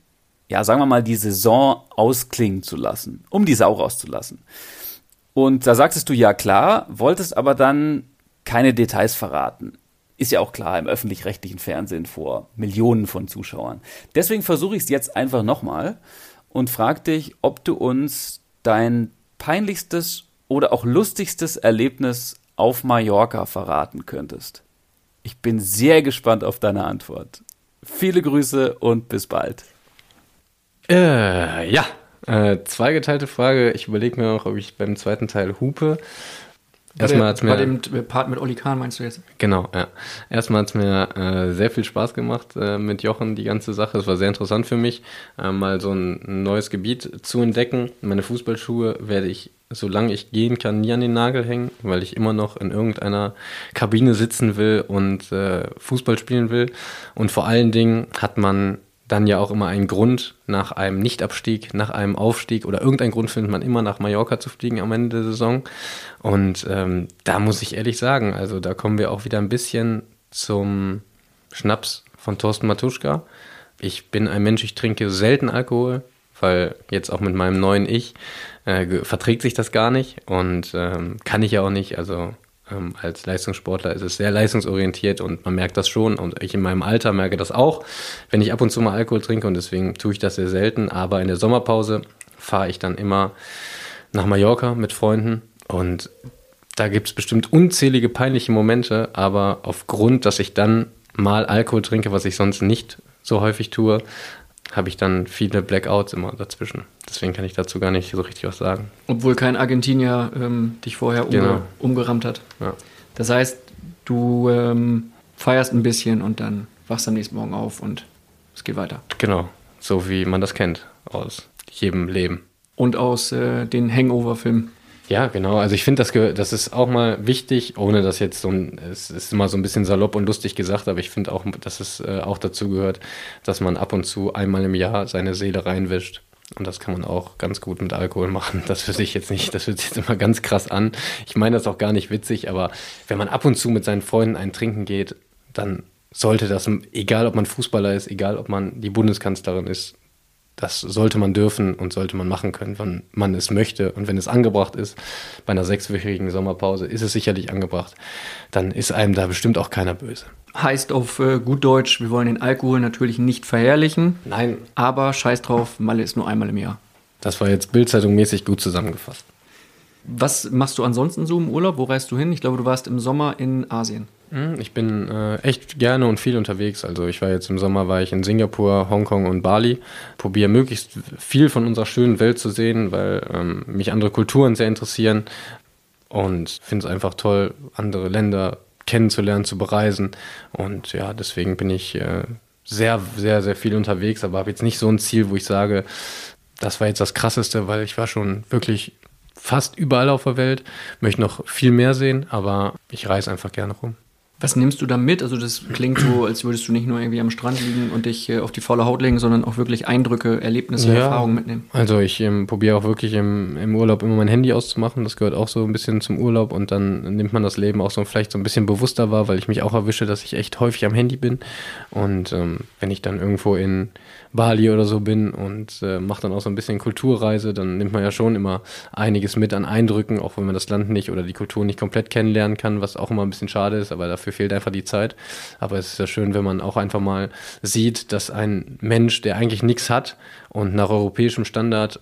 ja, sagen wir mal, die Saison ausklingen zu lassen, um die Sau rauszulassen. Und da sagtest du ja klar, wolltest aber dann keine Details verraten. Ist ja auch klar im öffentlich-rechtlichen Fernsehen vor Millionen von Zuschauern. Deswegen versuche ich es jetzt einfach nochmal und frage dich, ob du uns dein peinlichstes oder auch lustigstes Erlebnis auf Mallorca verraten könntest? Ich bin sehr gespannt auf deine Antwort. Viele Grüße und bis bald. Äh, ja, äh, zweigeteilte Frage. Ich überlege mir noch, ob ich beim zweiten Teil hupe. Erstmal hat's mir. Bei dem Part mit Oli Kahn meinst du jetzt? Genau, ja. Erstmal hat es mir äh, sehr viel Spaß gemacht äh, mit Jochen, die ganze Sache. Es war sehr interessant für mich, äh, mal so ein neues Gebiet zu entdecken. Meine Fußballschuhe werde ich, solange ich gehen kann, nie an den Nagel hängen, weil ich immer noch in irgendeiner Kabine sitzen will und äh, Fußball spielen will. Und vor allen Dingen hat man dann ja auch immer einen Grund nach einem Nichtabstieg, nach einem Aufstieg oder irgendeinen Grund findet man immer nach Mallorca zu fliegen am Ende der Saison. Und ähm, da muss ich ehrlich sagen, also da kommen wir auch wieder ein bisschen zum Schnaps von Thorsten Matuschka. Ich bin ein Mensch, ich trinke selten Alkohol, weil jetzt auch mit meinem neuen Ich äh, verträgt sich das gar nicht und ähm, kann ich ja auch nicht. Also ähm, als Leistungssportler ist es sehr leistungsorientiert und man merkt das schon und ich in meinem Alter merke das auch, wenn ich ab und zu mal Alkohol trinke und deswegen tue ich das sehr selten. Aber in der Sommerpause fahre ich dann immer nach Mallorca mit Freunden und da gibt es bestimmt unzählige peinliche Momente, aber aufgrund, dass ich dann mal Alkohol trinke, was ich sonst nicht so häufig tue, habe ich dann viele Blackouts immer dazwischen. Deswegen kann ich dazu gar nicht so richtig was sagen. Obwohl kein Argentinier ähm, dich vorher umge genau. umgerammt hat. Ja. Das heißt, du ähm, feierst ein bisschen und dann wachst am nächsten Morgen auf und es geht weiter. Genau, so wie man das kennt aus jedem Leben. Und aus äh, den Hangover-Filmen. Ja, genau. Also ich finde, das, das ist auch mal wichtig, ohne dass jetzt so ein, es ist immer so ein bisschen salopp und lustig gesagt, aber ich finde auch, dass es äh, auch dazu gehört, dass man ab und zu einmal im Jahr seine Seele reinwischt. Und das kann man auch ganz gut mit Alkohol machen. Das hört sich jetzt nicht, das sich jetzt immer ganz krass an. Ich meine das auch gar nicht witzig, aber wenn man ab und zu mit seinen Freunden ein Trinken geht, dann sollte das, egal ob man Fußballer ist, egal ob man die Bundeskanzlerin ist, das sollte man dürfen und sollte man machen können, wenn man es möchte. Und wenn es angebracht ist, bei einer sechswöchigen Sommerpause ist es sicherlich angebracht, dann ist einem da bestimmt auch keiner böse. Heißt auf äh, gut Deutsch, wir wollen den Alkohol natürlich nicht verherrlichen. Nein. Aber scheiß drauf, Malle ist nur einmal im Jahr. Das war jetzt Bildzeitung-mäßig gut zusammengefasst. Was machst du ansonsten so im Urlaub? Wo reist du hin? Ich glaube, du warst im Sommer in Asien. Hm, ich bin äh, echt gerne und viel unterwegs. Also ich war jetzt im Sommer war ich in Singapur, Hongkong und Bali. Probiere möglichst viel von unserer schönen Welt zu sehen, weil ähm, mich andere Kulturen sehr interessieren und finde es einfach toll, andere Länder kennenzulernen, zu bereisen. Und ja, deswegen bin ich äh, sehr, sehr, sehr viel unterwegs, aber habe jetzt nicht so ein Ziel, wo ich sage, das war jetzt das Krasseste, weil ich war schon wirklich fast überall auf der Welt, möchte noch viel mehr sehen, aber ich reise einfach gerne rum. Was nimmst du da mit? Also das klingt so, als würdest du nicht nur irgendwie am Strand liegen und dich äh, auf die faule Haut legen, sondern auch wirklich Eindrücke, Erlebnisse, ja, Erfahrungen mitnehmen. Also ich ähm, probiere auch wirklich im, im, Urlaub immer mein Handy auszumachen. Das gehört auch so ein bisschen zum Urlaub und dann nimmt man das Leben auch so vielleicht so ein bisschen bewusster wahr, weil ich mich auch erwische, dass ich echt häufig am Handy bin. Und ähm, wenn ich dann irgendwo in Bali oder so bin und äh, mache dann auch so ein bisschen Kulturreise, dann nimmt man ja schon immer einiges mit an Eindrücken, auch wenn man das Land nicht oder die Kultur nicht komplett kennenlernen kann, was auch immer ein bisschen schade ist, aber dafür fehlt einfach die Zeit. Aber es ist ja schön, wenn man auch einfach mal sieht, dass ein Mensch, der eigentlich nichts hat und nach europäischem Standard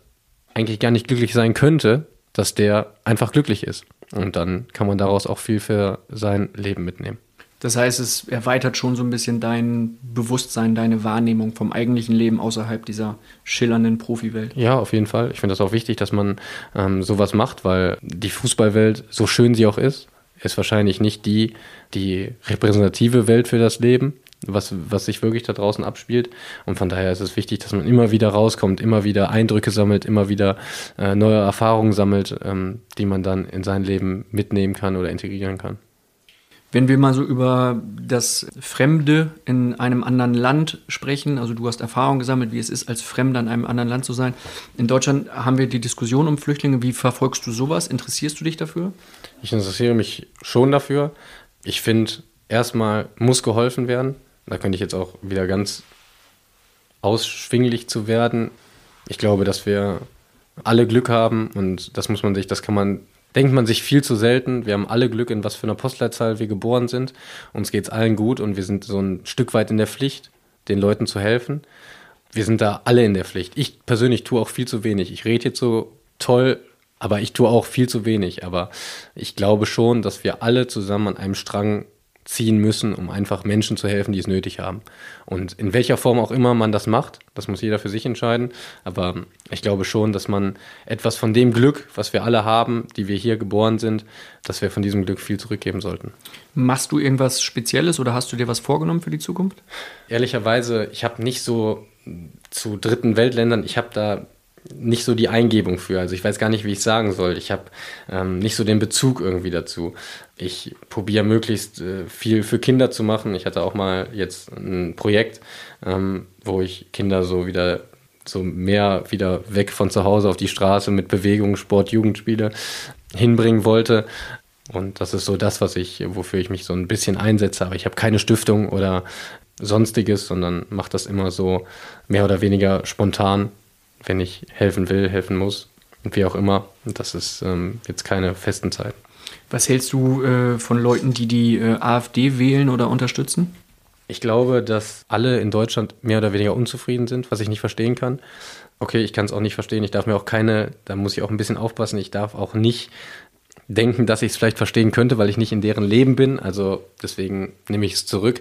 eigentlich gar nicht glücklich sein könnte, dass der einfach glücklich ist. Und dann kann man daraus auch viel für sein Leben mitnehmen. Das heißt, es erweitert schon so ein bisschen dein Bewusstsein, deine Wahrnehmung vom eigentlichen Leben außerhalb dieser schillernden Profiwelt. Ja, auf jeden Fall. Ich finde das auch wichtig, dass man ähm, sowas macht, weil die Fußballwelt, so schön sie auch ist, ist wahrscheinlich nicht die, die repräsentative Welt für das Leben. was, was sich wirklich da draußen abspielt. Und von daher ist es wichtig, dass man immer wieder rauskommt, immer wieder Eindrücke sammelt, immer wieder äh, neue Erfahrungen sammelt, ähm, die man dann in sein Leben mitnehmen kann oder integrieren kann. Wenn wir mal so über das Fremde in einem anderen Land sprechen, also du hast Erfahrung gesammelt, wie es ist, als Fremder in einem anderen Land zu sein. In Deutschland haben wir die Diskussion um Flüchtlinge. Wie verfolgst du sowas? Interessierst du dich dafür? Ich interessiere mich schon dafür. Ich finde, erstmal muss geholfen werden. Da könnte ich jetzt auch wieder ganz ausschwinglich zu werden. Ich glaube, dass wir alle Glück haben und das muss man sich, das kann man denkt man sich viel zu selten. Wir haben alle Glück, in was für einer Postleitzahl wir geboren sind. Uns geht es allen gut und wir sind so ein Stück weit in der Pflicht, den Leuten zu helfen. Wir sind da alle in der Pflicht. Ich persönlich tue auch viel zu wenig. Ich rede jetzt so toll, aber ich tue auch viel zu wenig. Aber ich glaube schon, dass wir alle zusammen an einem Strang ziehen müssen, um einfach Menschen zu helfen, die es nötig haben. Und in welcher Form auch immer man das macht, das muss jeder für sich entscheiden. Aber ich glaube schon, dass man etwas von dem Glück, was wir alle haben, die wir hier geboren sind, dass wir von diesem Glück viel zurückgeben sollten. Machst du irgendwas Spezielles oder hast du dir was vorgenommen für die Zukunft? Ehrlicherweise, ich habe nicht so zu dritten Weltländern, ich habe da nicht so die Eingebung für. Also ich weiß gar nicht, wie ich sagen soll. Ich habe ähm, nicht so den Bezug irgendwie dazu. Ich probiere möglichst äh, viel für Kinder zu machen. Ich hatte auch mal jetzt ein Projekt, ähm, wo ich Kinder so wieder so mehr wieder weg von zu Hause auf die Straße mit Bewegung, Sport, Jugendspiele hinbringen wollte. Und das ist so das, was ich, wofür ich mich so ein bisschen einsetze. Aber ich habe keine Stiftung oder sonstiges, sondern mache das immer so mehr oder weniger spontan wenn ich helfen will, helfen muss und wie auch immer. Das ist ähm, jetzt keine festen Zeiten. Was hältst du äh, von Leuten, die die äh, AfD wählen oder unterstützen? Ich glaube, dass alle in Deutschland mehr oder weniger unzufrieden sind, was ich nicht verstehen kann. Okay, ich kann es auch nicht verstehen. Ich darf mir auch keine, da muss ich auch ein bisschen aufpassen, ich darf auch nicht denken, dass ich es vielleicht verstehen könnte, weil ich nicht in deren Leben bin. Also deswegen nehme ich es zurück.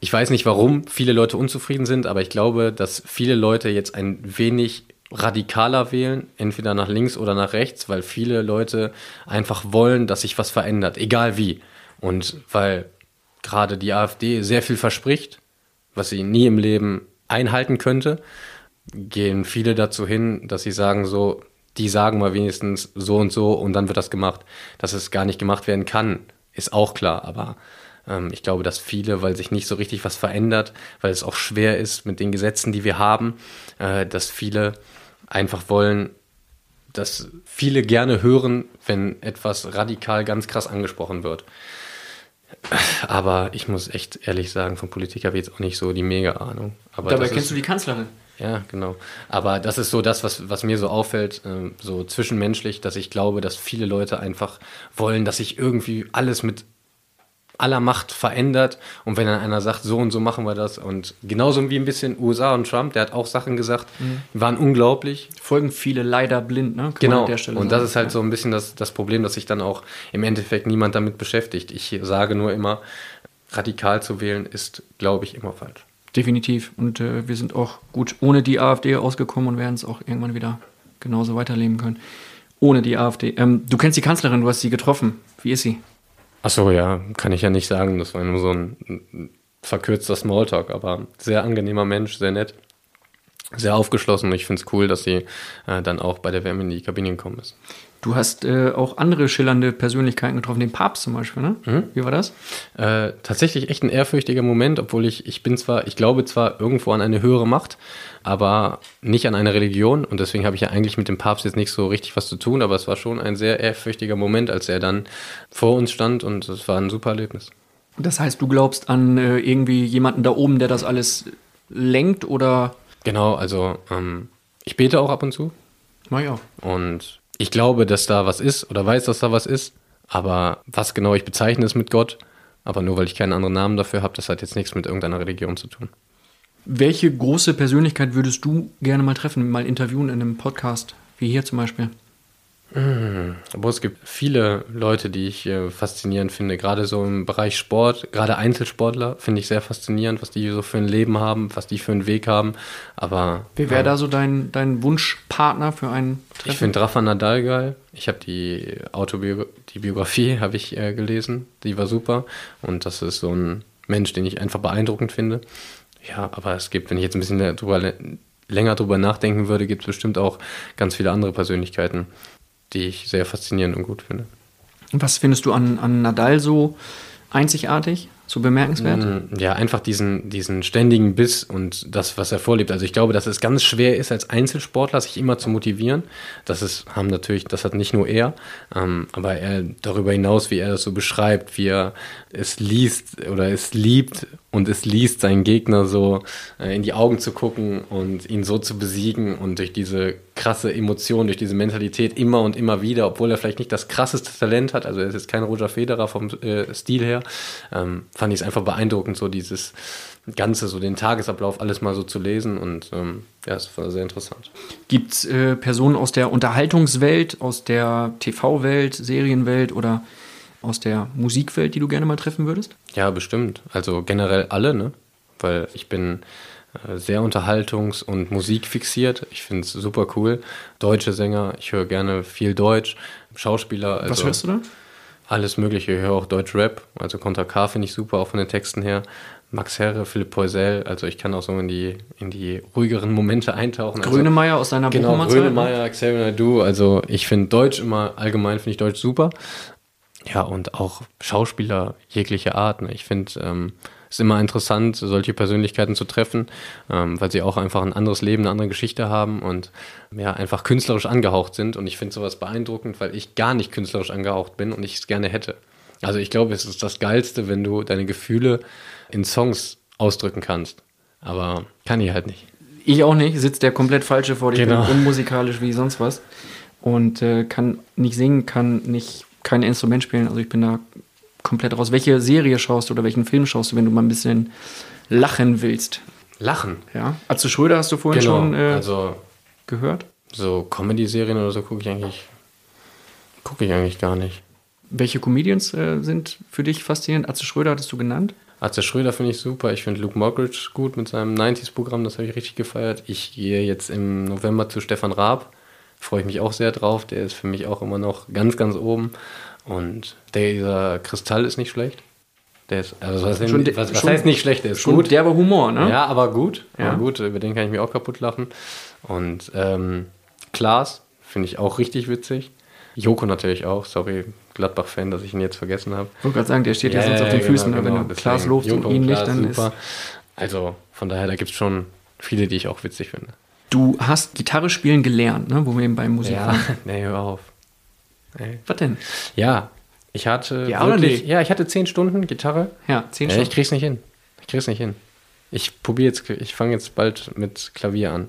Ich weiß nicht, warum viele Leute unzufrieden sind, aber ich glaube, dass viele Leute jetzt ein wenig radikaler wählen, entweder nach links oder nach rechts, weil viele Leute einfach wollen, dass sich was verändert, egal wie. Und weil gerade die AfD sehr viel verspricht, was sie nie im Leben einhalten könnte, gehen viele dazu hin, dass sie sagen so, die sagen mal wenigstens so und so und dann wird das gemacht. Dass es gar nicht gemacht werden kann, ist auch klar, aber ich glaube, dass viele, weil sich nicht so richtig was verändert, weil es auch schwer ist mit den Gesetzen, die wir haben, äh, dass viele einfach wollen, dass viele gerne hören, wenn etwas radikal ganz krass angesprochen wird. Aber ich muss echt ehrlich sagen, von Politik habe ich jetzt auch nicht so die Mega-Ahnung. Dabei kennst ist, du die Kanzlerin. Ja, genau. Aber das ist so das, was, was mir so auffällt, äh, so zwischenmenschlich, dass ich glaube, dass viele Leute einfach wollen, dass sich irgendwie alles mit aller Macht verändert. Und wenn dann einer sagt, so und so machen wir das. Und genauso wie ein bisschen USA und Trump, der hat auch Sachen gesagt, mhm. die waren unglaublich. Folgen viele leider blind, ne? Kann genau. und sagen. das ist halt ja. so ein bisschen das, das Problem, dass sich dann auch im Endeffekt niemand damit beschäftigt. Ich sage nur immer, radikal zu wählen ist, glaube ich, immer falsch. Definitiv. Und äh, wir sind auch gut ohne die AfD ausgekommen und werden es auch irgendwann wieder genauso weiterleben können. Ohne die AfD. Ähm, du kennst die Kanzlerin, du hast sie getroffen. Wie ist sie? Achso, ja, kann ich ja nicht sagen. Das war nur so ein verkürzter Smalltalk, aber sehr angenehmer Mensch, sehr nett, sehr aufgeschlossen. Ich finde es cool, dass sie äh, dann auch bei der WM in die Kabine gekommen ist. Du hast äh, auch andere schillernde Persönlichkeiten getroffen, den Papst zum Beispiel, ne? Mhm. Wie war das? Äh, tatsächlich echt ein ehrfürchtiger Moment, obwohl ich, ich bin zwar, ich glaube zwar irgendwo an eine höhere Macht, aber nicht an eine Religion und deswegen habe ich ja eigentlich mit dem Papst jetzt nicht so richtig was zu tun, aber es war schon ein sehr ehrfürchtiger Moment, als er dann vor uns stand und es war ein super Erlebnis. Das heißt, du glaubst an äh, irgendwie jemanden da oben, der das alles lenkt oder? Genau, also ähm, ich bete auch ab und zu. Naja. Und ich glaube, dass da was ist oder weiß, dass da was ist, aber was genau ich bezeichne, ist mit Gott. Aber nur weil ich keinen anderen Namen dafür habe, das hat jetzt nichts mit irgendeiner Religion zu tun. Welche große Persönlichkeit würdest du gerne mal treffen, mal interviewen in einem Podcast, wie hier zum Beispiel? Mhm. Aber es gibt viele Leute, die ich äh, faszinierend finde, gerade so im Bereich Sport, gerade Einzelsportler finde ich sehr faszinierend, was die so für ein Leben haben, was die für einen Weg haben. Aber wer wäre ja. da so dein, dein Wunschpartner für einen Treffen? Ich finde Rafa Nadal geil. Ich habe die Autobiografie, die Biografie habe ich äh, gelesen, die war super und das ist so ein Mensch, den ich einfach beeindruckend finde. Ja, aber es gibt, wenn ich jetzt ein bisschen drüber, länger drüber nachdenken würde, gibt es bestimmt auch ganz viele andere Persönlichkeiten, die ich sehr faszinierend und gut finde. Was findest du an, an Nadal so einzigartig? so bemerkenswert? Mm, ja, einfach diesen, diesen ständigen Biss und das, was er vorlebt. Also ich glaube, dass es ganz schwer ist, als Einzelsportler sich immer zu motivieren. Das ist, haben natürlich, das hat nicht nur er, ähm, aber er darüber hinaus, wie er das so beschreibt, wie er es liest oder es liebt und es liest, seinen Gegner so äh, in die Augen zu gucken und ihn so zu besiegen und durch diese krasse Emotion, durch diese Mentalität immer und immer wieder, obwohl er vielleicht nicht das krasseste Talent hat, also er ist jetzt kein Roger Federer vom äh, Stil her, ähm, fand ich es einfach beeindruckend, so dieses Ganze, so den Tagesablauf alles mal so zu lesen und ähm, ja, es war sehr interessant. Gibt es äh, Personen aus der Unterhaltungswelt, aus der TV-Welt, Serienwelt oder aus der Musikwelt, die du gerne mal treffen würdest? Ja, bestimmt. Also generell alle, ne? Weil ich bin äh, sehr unterhaltungs- und musikfixiert. Ich finde es super cool. Deutsche Sänger, ich höre gerne viel Deutsch. Schauspieler. Also Was hörst du da? Alles Mögliche. Ich höre auch Deutsch Rap. Also Contra K finde ich super, auch von den Texten her. Max Herre, Philipp Poisel, also ich kann auch so in die, in die ruhigeren Momente eintauchen. Also, Grönemeyer aus seiner Genau, Grönemeyer, Xavier Naidu, also ich finde Deutsch immer, allgemein finde ich Deutsch super. Ja, und auch Schauspieler jeglicher Art. Ne? Ich finde ähm, es ist immer interessant, solche Persönlichkeiten zu treffen, ähm, weil sie auch einfach ein anderes Leben, eine andere Geschichte haben und ja, einfach künstlerisch angehaucht sind. Und ich finde sowas beeindruckend, weil ich gar nicht künstlerisch angehaucht bin und ich es gerne hätte. Also ich glaube, es ist das Geilste, wenn du deine Gefühle in Songs ausdrücken kannst. Aber kann ich halt nicht. Ich auch nicht, sitzt der komplett falsche vor dir, genau. unmusikalisch wie sonst was. Und äh, kann nicht singen, kann nicht kein Instrument spielen. Also ich bin da komplett raus. Welche Serie schaust du oder welchen Film schaust du, wenn du mal ein bisschen lachen willst? Lachen? Ja. Atze Schröder hast du vorhin genau. schon äh, also, gehört? So Comedy-Serien oder so gucke ich eigentlich gucke ich eigentlich gar nicht. Welche Comedians äh, sind für dich faszinierend? Atze Schröder hattest du genannt? Atze Schröder finde ich super. Ich finde Luke Mockridge gut mit seinem 90s-Programm, das habe ich richtig gefeiert. Ich gehe jetzt im November zu Stefan Raab. Freue ich mich auch sehr drauf. Der ist für mich auch immer noch ganz, ganz oben. Und der, dieser Kristall ist nicht schlecht. Der ist, also was, schon, was, was heißt nicht schlecht? Der ist schon gut. derber Humor, ne? Ja, aber gut. Ja. Aber gut, über den kann ich mir auch kaputt lachen. Und ähm, Klaas finde ich auch richtig witzig. Joko natürlich auch. Sorry, Gladbach-Fan, dass ich ihn jetzt vergessen habe. Ich wollte gerade sagen, der steht ja, ja sonst auf den genau, Füßen. Genau, wenn du Klaas lobst und ihn nicht, dann super. ist. Also von daher, da gibt es schon viele, die ich auch witzig finde. Du hast Gitarre spielen gelernt, ne? wo wir eben bei Musik ja, waren. Nee, hör auf. Ey. Was denn? Ja, ich hatte ja, wirklich, ja, ich hatte zehn Stunden Gitarre. Ja, zehn Stunden. ich krieg's nicht hin. Ich krieg's nicht hin. Ich probiere jetzt, ich fange jetzt bald mit Klavier an.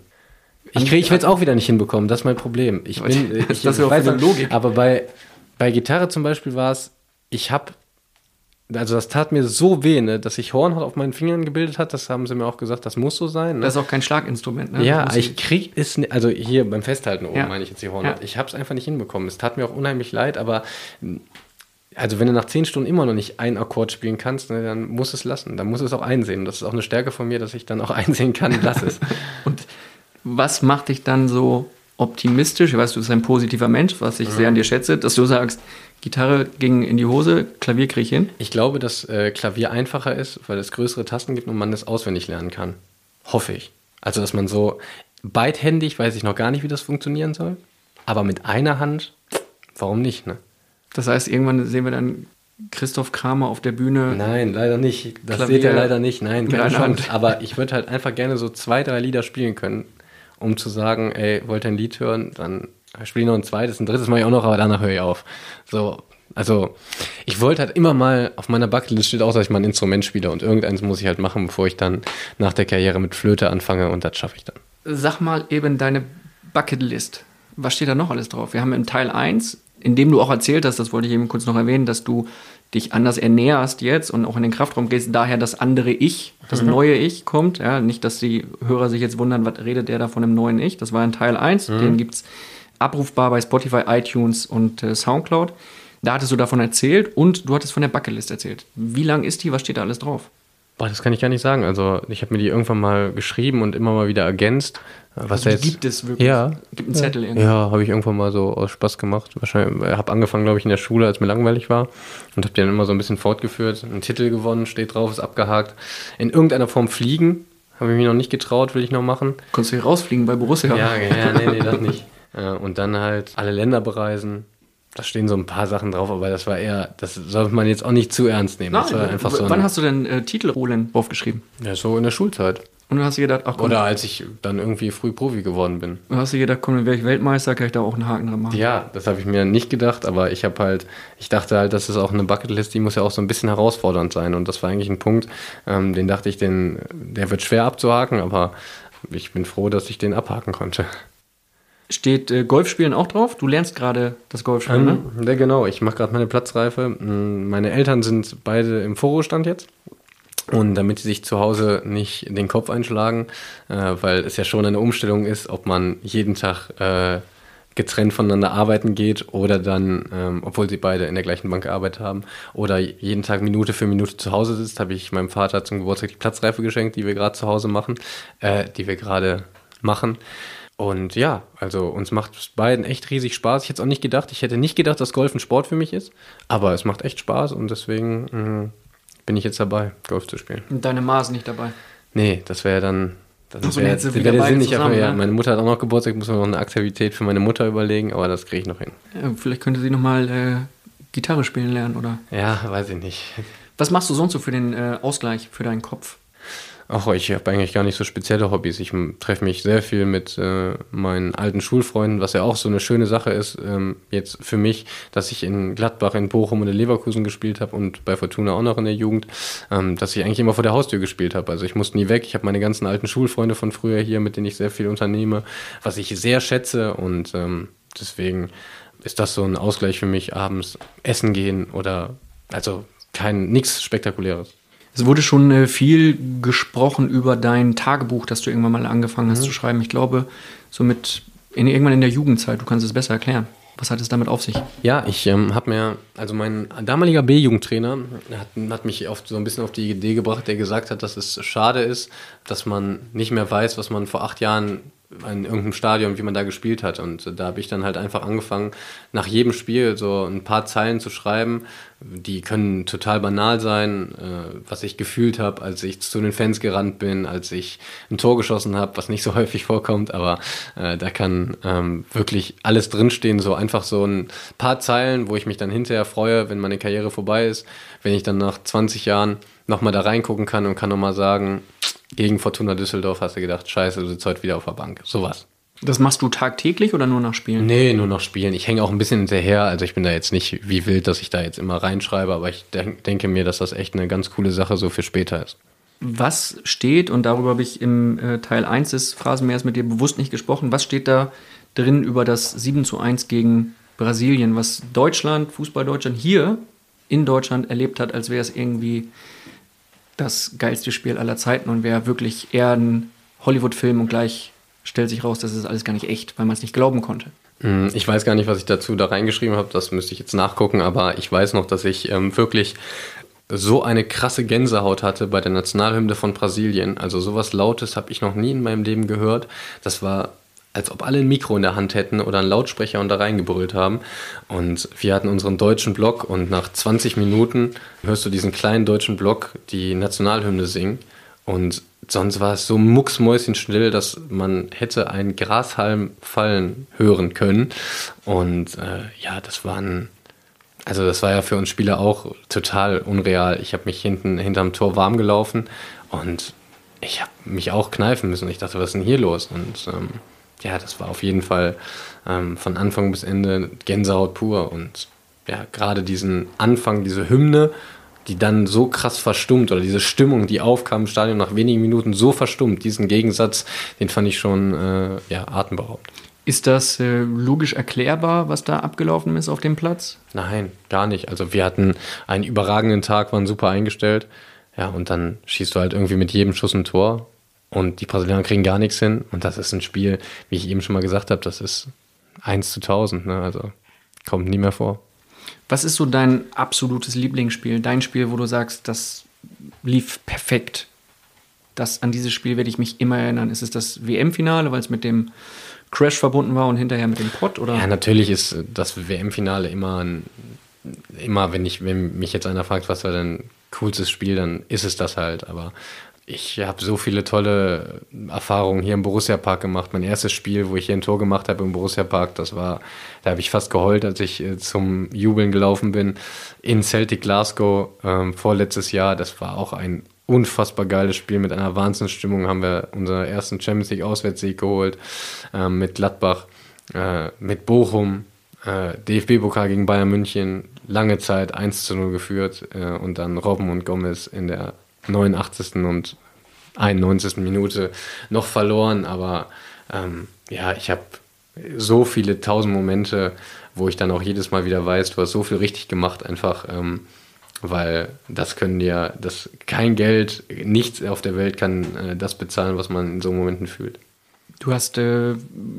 Ich, krieg, ich will es auch wieder nicht hinbekommen, das ist mein Problem. Ich bin, ich, das ist ich weiß, Logik. Aber bei, bei Gitarre zum Beispiel war es, ich habe also das tat mir so weh, ne, dass sich Hornhaut auf meinen Fingern gebildet hat. Das haben sie mir auch gesagt, das muss so sein. Ne? Das ist auch kein Schlaginstrument, ne? Ja, ich krieg es, also hier beim Festhalten oben ja. meine ich jetzt die Hornhaut. Ja. Ich habe es einfach nicht hinbekommen. Es tat mir auch unheimlich leid, aber also wenn du nach zehn Stunden immer noch nicht einen Akkord spielen kannst, ne, dann muss es lassen. Dann muss es auch einsehen. Das ist auch eine Stärke von mir, dass ich dann auch einsehen kann, lass es. Und was macht dich dann so optimistisch? Ich weiß, du bist ein positiver Mensch, was ich mhm. sehr an dir schätze, dass du sagst, Gitarre ging in die Hose, Klavier kriege ich hin? Ich glaube, dass äh, Klavier einfacher ist, weil es größere Tasten gibt und man das auswendig lernen kann. Hoffe ich. Also, dass man so beidhändig, weiß ich noch gar nicht, wie das funktionieren soll. Aber mit einer Hand, warum nicht, ne? Das heißt, irgendwann sehen wir dann Christoph Kramer auf der Bühne. Nein, leider nicht. Das Klavier seht ihr leider nicht. Nein, keine Chance. Aber ich würde halt einfach gerne so zwei, drei Lieder spielen können, um zu sagen, ey, wollt ihr ein Lied hören? Dann spiele ich noch ein zweites, ein drittes mache ich auch noch, aber danach höre ich auf. So, also ich wollte halt immer mal, auf meiner Bucketlist steht auch, dass ich mal ein Instrument spiele und irgendeins muss ich halt machen, bevor ich dann nach der Karriere mit Flöte anfange und das schaffe ich dann. Sag mal eben deine Bucketlist. Was steht da noch alles drauf? Wir haben im Teil 1, in dem du auch erzählt hast, das wollte ich eben kurz noch erwähnen, dass du dich anders ernährst jetzt und auch in den Kraftraum gehst, daher das andere Ich, das mhm. neue Ich kommt. Ja, nicht, dass die Hörer sich jetzt wundern, was redet der da von dem neuen Ich. Das war in Teil 1, mhm. den gibt es abrufbar bei Spotify, iTunes und äh, Soundcloud. Da hattest du davon erzählt und du hattest von der Bucketlist erzählt. Wie lang ist die? Was steht da alles drauf? Boah, das kann ich gar nicht sagen. Also ich habe mir die irgendwann mal geschrieben und immer mal wieder ergänzt. Was Also jetzt, gibt es wirklich? Ja. Gibt einen Zettel irgendwie? Ja, habe ich irgendwann mal so aus Spaß gemacht. Wahrscheinlich, habe angefangen, glaube ich, in der Schule, als mir langweilig war und habe die dann immer so ein bisschen fortgeführt. Einen Titel gewonnen, steht drauf, ist abgehakt. In irgendeiner Form fliegen, habe ich mich noch nicht getraut, will ich noch machen. Konntest du hier rausfliegen bei Borussia? Ja, ja, nee, nee, das nicht. Äh, Und dann halt alle Länder bereisen. Da stehen so ein paar Sachen drauf, aber das war eher, das sollte man jetzt auch nicht zu ernst nehmen. Nein, einfach so wann hast du denn äh, Titel Roland draufgeschrieben? ja, so in der Schulzeit. Und dann hast du gedacht, ach komm, Oder als ich dann irgendwie früh Profi geworden bin. dann hast du gedacht, komm, dann wäre ich Weltmeister, kann ich da auch einen Haken dran machen. Ja, das habe ich mir nicht gedacht, aber ich habe halt, ich dachte halt, das ist auch eine Bucketlist, die muss ja auch so ein bisschen herausfordernd sein. Und das war eigentlich ein Punkt, ähm, den dachte ich, den, der wird schwer abzuhaken, aber ich bin froh, dass ich den abhaken konnte. Steht äh, Golfspielen auch drauf? Du lernst gerade das Golfspielen, ne? Ähm, ja, genau, ich mache gerade meine Platzreife. Mm, Meine Eltern sind beide im Vorruhestand jetzt. Und damit sie sich zu Hause nicht den Kopf einschlagen, äh, weil es ja schon eine Umstellung ist, ob man jeden Tag äh, getrennt voneinander arbeiten geht oder dann, ähm, obwohl sie beide in der gleichen Bank gearbeitet haben, oder jeden Tag Minute für Minute zu Hause sitzt, habe ich meinem Vater zum Geburtstag die Platzreife geschenkt, die wir gerade zu Hause machen, äh, die wir gerade machen. Und ja, also uns macht es beiden echt riesig Spaß. Ich hätte es auch nicht gedacht. Ich hätte nicht gedacht, dass Golf ein Sport für mich ist. Aber es macht echt Spaß und deswegen mh, bin ich jetzt dabei, Golf zu spielen. Und deine Ma ist nicht dabei. Nee, das wäre dann. Das wäre wär wieder der Sinn nicht. zusammen, aber ja, ne? meine Mutter hat auch noch Geburtstag, muss man noch eine Aktivität für meine Mutter überlegen, aber das kriege ich noch hin. Ja, vielleicht könnte sie nochmal äh, Gitarre spielen lernen, oder? Ja, weiß ich nicht. Was machst du sonst so für den äh, Ausgleich, für deinen Kopf? Ach, ich habe eigentlich gar nicht so spezielle Hobbys. Ich treffe mich sehr viel mit äh, meinen alten Schulfreunden, was ja auch so eine schöne Sache ist, ähm, jetzt für mich, dass ich in Gladbach, in Bochum und in Leverkusen gespielt habe und bei Fortuna auch noch in der Jugend, ähm, dass ich eigentlich immer vor der Haustür gespielt habe. Also ich musste nie weg. Ich habe meine ganzen alten Schulfreunde von früher hier, mit denen ich sehr viel unternehme, was ich sehr schätze und ähm, deswegen ist das so ein Ausgleich für mich, abends essen gehen oder also kein nichts Spektakuläres. Es wurde schon äh, viel gesprochen über dein Tagebuch, das du irgendwann mal angefangen hast Mhm. zu schreiben. Ich glaube, so mit in, irgendwann in der Jugendzeit. Du kannst es besser erklären. Was hat es damit auf sich? Ja, ich ähm, habe mir, also mein damaliger B-Jugendtrainer hat, hat mich oft so ein bisschen auf die Idee gebracht, der gesagt hat, dass es schade ist, dass man nicht mehr weiß, was man vor acht Jahren in irgendeinem Stadion, wie man da gespielt hat. Und äh, da habe ich dann halt einfach angefangen, nach jedem Spiel so ein paar Zeilen zu schreiben. Die können total banal sein, äh, was ich gefühlt habe, als ich zu den Fans gerannt bin, als ich ein Tor geschossen habe, was nicht so häufig vorkommt, aber äh, da kann ähm, wirklich alles drinstehen, so einfach so ein paar Zeilen, wo ich mich dann hinterher freue, wenn meine Karriere vorbei ist, wenn ich dann nach 20 Jahren nochmal da reingucken kann und kann nochmal sagen, gegen Fortuna Düsseldorf hast du gedacht, scheiße, du sitzt heute wieder auf der Bank. Sowas. Das machst du tagtäglich oder nur nach Spielen? Nee, nur noch spielen. Ich hänge auch ein bisschen hinterher. Also ich bin da jetzt nicht wie wild, dass ich da jetzt immer reinschreibe, aber ich denk, denke mir, dass das echt eine ganz coole Sache so für später ist. Was steht, und darüber habe ich im äh, Teil 1 des Phrasenmeers mit dir bewusst nicht gesprochen, was steht da drin über das 7 zu 1 gegen Brasilien, was Deutschland, Fußball Deutschland hier in Deutschland erlebt hat, als wäre es irgendwie das geilste Spiel aller Zeiten und wäre wirklich eher ein Hollywood-Film und gleich stellt sich raus, das ist alles gar nicht echt, weil man es nicht glauben konnte. Mm, Ich weiß gar nicht, was ich dazu da reingeschrieben habe, das müsste ich jetzt nachgucken, aber ich weiß noch, dass ich ähm, wirklich so eine krasse Gänsehaut hatte bei der Nationalhymne von Brasilien. Also sowas Lautes habe ich noch nie in meinem Leben gehört. Das war, als ob alle ein Mikro in der Hand hätten oder einen Lautsprecher und da reingebrüllt haben. Und wir hatten unseren deutschen Block und nach 20 Minuten hörst du diesen kleinen deutschen Block die Nationalhymne singen. Und sonst war es so mucksmäuschenstill, dass man hätte einen Grashalm fallen hören können. Und äh, ja, das waren, also das war ja für uns Spieler auch total unreal. Ich habe mich hinten hinterm Tor warm gelaufen und ich habe mich auch kneifen müssen. Ich dachte, was ist denn hier los? Und ähm, ja, das war auf jeden Fall ähm, von Anfang bis Ende Gänsehaut pur. Und ja, gerade diesen Anfang, diese Hymne, die dann so krass verstummt oder diese Stimmung, die aufkam im Stadion nach wenigen Minuten so verstummt, diesen Gegensatz, den fand ich schon äh, ja, atemberaubend. Ist das äh, logisch erklärbar, was da abgelaufen ist auf dem Platz? Nein, gar nicht. Also wir hatten einen überragenden Tag, waren super eingestellt. Ja, und dann schießt du halt irgendwie mit jedem Schuss ein Tor und die Brasilianer kriegen gar nichts hin. Und das ist ein Spiel, wie ich eben schon mal gesagt habe, das ist 1 zu 1000. Ne? Also kommt nie mehr vor. Was ist so dein absolutes Lieblingsspiel? Dein Spiel, wo du sagst, das lief perfekt. Das, an dieses Spiel werde ich mich immer erinnern. Ist es das WM-Finale, weil es mit dem Crash verbunden war und hinterher mit dem Pott? Oder? Ja, natürlich ist das WM-Finale immer ein, immer, wenn ich, wenn mich jetzt einer fragt, was war dein coolstes Spiel, dann ist es das halt. Aber ich habe so viele tolle Erfahrungen hier im Borussia Park gemacht. Mein erstes Spiel, wo ich hier ein Tor gemacht habe im Borussia Park, das war, da habe ich fast geheult, als ich äh, zum Jubeln gelaufen bin in Celtic Glasgow ähm, vorletztes Jahr. Das war auch ein unfassbar geiles Spiel mit einer Wahnsinnsstimmung. Haben wir unseren ersten Champions League Auswärtssieg geholt ähm, mit Gladbach, äh, mit Bochum, äh, DFB-Pokal gegen Bayern München, lange Zeit 1 zu 0 geführt äh, und dann Robben und Gomez in der 89. und 91. Minute noch verloren, aber ähm, ja, ich habe so viele tausend Momente, wo ich dann auch jedes Mal wieder weiß, du hast so viel richtig gemacht, einfach ähm, weil das können ja, das kein Geld, nichts auf der Welt kann äh, das bezahlen, was man in so Momenten fühlt. Du hast äh,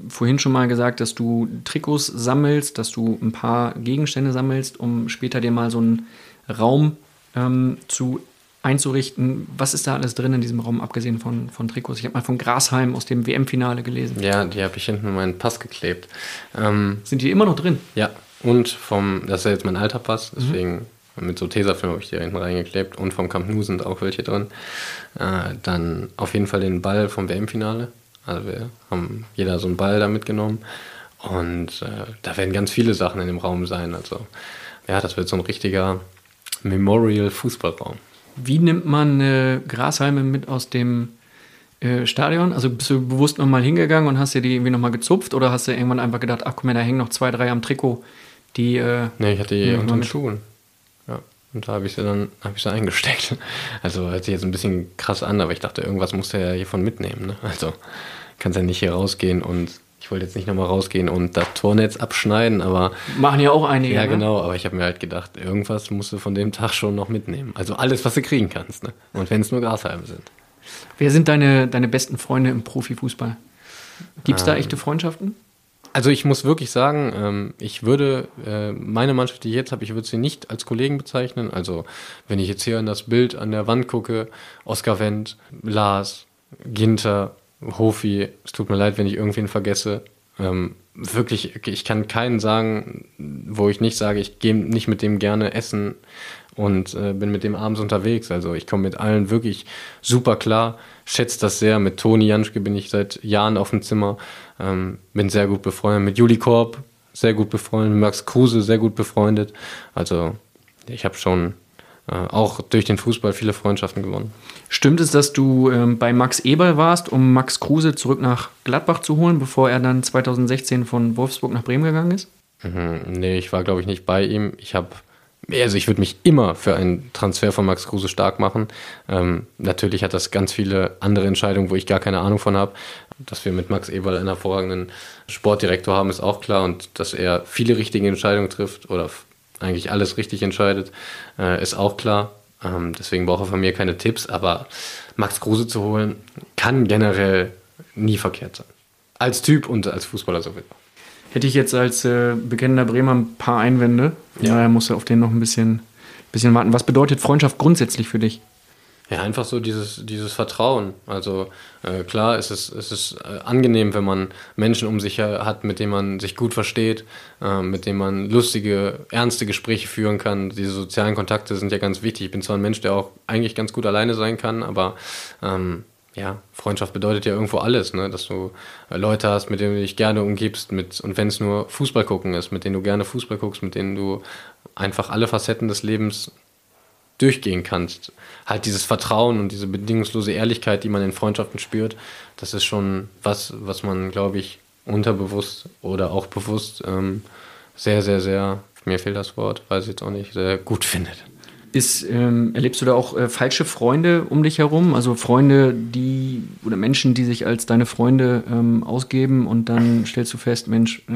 vorhin schon mal gesagt, dass du Trikots sammelst, dass du ein paar Gegenstände sammelst, um später dir mal so einen Raum ähm, zu einzurichten. Was ist da alles drin in diesem Raum, abgesehen von, von Trikots? Ich habe mal von Grasheim aus dem WM-Finale gelesen. Ja, die habe ich hinten in meinen Pass geklebt. Ähm, Sind die immer noch drin? Ja, und vom, das ist ja jetzt mein alter Pass, deswegen mhm. mit so Tesafilm habe ich die hinten reingeklebt und vom Camp Nou sind auch welche drin. Äh, dann auf jeden Fall den Ball vom WM-Finale. Also wir haben jeder so einen Ball da mitgenommen und äh, da werden ganz viele Sachen in dem Raum sein. Also ja, das wird so ein richtiger Memorial-Fußballraum. Wie nimmt man äh, Grashalme mit aus dem äh, Stadion? Also bist du bewusst nochmal hingegangen und hast dir die irgendwie nochmal gezupft oder hast du irgendwann einfach gedacht, ach guck mal, da hängen noch zwei, drei am Trikot, die. Äh, nee, ich hatte die unter den Schuhen. Ja. Und da habe ich sie dann hab ich sie eingesteckt. Also hört sich jetzt ein bisschen krass an, aber ich dachte, irgendwas muss er ja hiervon mitnehmen. Ne? Also kannst ja nicht hier rausgehen und ich wollte jetzt nicht nochmal rausgehen und das Tornetz abschneiden, aber. Machen ja auch einige. Ja, ne? genau, aber ich habe mir halt gedacht, irgendwas musst du von dem Tag schon noch mitnehmen. Also alles, was du kriegen kannst. Ne? Und wenn es nur Grashalme sind. Wer sind deine, deine besten Freunde im Profifußball? Gibt es da Ähm, echte Freundschaften? Also ich muss wirklich sagen, ähm, ich würde äh, meine Mannschaft, die ich jetzt habe, ich würde sie nicht als Kollegen bezeichnen. Also wenn ich jetzt hier an das Bild an der Wand gucke, Oskar Wendt, Lars, Ginter, Hofi, es tut mir leid, wenn ich irgendwen vergesse. Ähm, wirklich, ich kann keinen sagen, wo ich nicht sage, ich gehe nicht mit dem gerne essen und äh, bin mit dem abends unterwegs. Also ich komme mit allen wirklich super klar, schätze das sehr. Mit Toni Janschke bin ich seit Jahren auf dem Zimmer, ähm, bin sehr gut befreundet. Mit Juli Korb sehr gut befreundet, mit Max Kruse sehr gut befreundet. Also ich habe schon auch durch den Fußball viele Freundschaften gewonnen. Stimmt es, dass du ähm, bei Max Eberl warst, um Max Kruse zurück nach Gladbach zu holen, bevor er dann 2016 von Wolfsburg nach Bremen gegangen ist? Mhm, nee, ich war, glaube ich, nicht bei ihm. Ich habe, also ich würde mich immer für einen Transfer von Max Kruse stark machen. Ähm, natürlich hat das ganz viele andere Entscheidungen, wo ich gar keine Ahnung von habe. Dass wir mit Max Eberl einen hervorragenden Sportdirektor haben, ist auch klar. Und dass er viele richtige Entscheidungen trifft oder eigentlich alles richtig entscheidet, äh, ist auch klar. Ähm, deswegen braucht er von mir keine Tipps. Aber Max Kruse zu holen, kann generell nie verkehrt sein. Als Typ und als Fußballer sowieso. Hätte ich jetzt als äh, bekennender Bremer ein paar Einwände. Ja. Daher musst du auf den noch ein bisschen, bisschen warten. Was bedeutet Freundschaft grundsätzlich für dich? Ja, einfach so dieses, dieses Vertrauen. Also äh, klar, es ist, es ist äh, angenehm, wenn man Menschen um sich hat, mit denen man sich gut versteht, äh, mit denen man lustige, ernste Gespräche führen kann. Diese sozialen Kontakte sind ja ganz wichtig. Ich bin zwar ein Mensch, der auch eigentlich ganz gut alleine sein kann, aber ähm, ja, Freundschaft bedeutet ja irgendwo alles, ne? dass du äh, Leute hast, mit denen du dich gerne umgibst, mit, und wenn es nur Fußball gucken ist, mit denen du gerne Fußball guckst, mit denen du einfach alle Facetten des Lebens durchgehen kannst. Halt dieses Vertrauen und diese bedingungslose Ehrlichkeit, die man in Freundschaften spürt, das ist schon was, was man, glaube ich, unterbewusst oder auch bewusst ähm, sehr, sehr, sehr, mir fehlt das Wort, weiß ich jetzt auch nicht, sehr gut findet. Ist, ähm, erlebst du da auch äh, falsche Freunde um dich herum? Also Freunde, die oder Menschen, die sich als deine Freunde ähm, ausgeben und dann stellst du fest, Mensch, äh,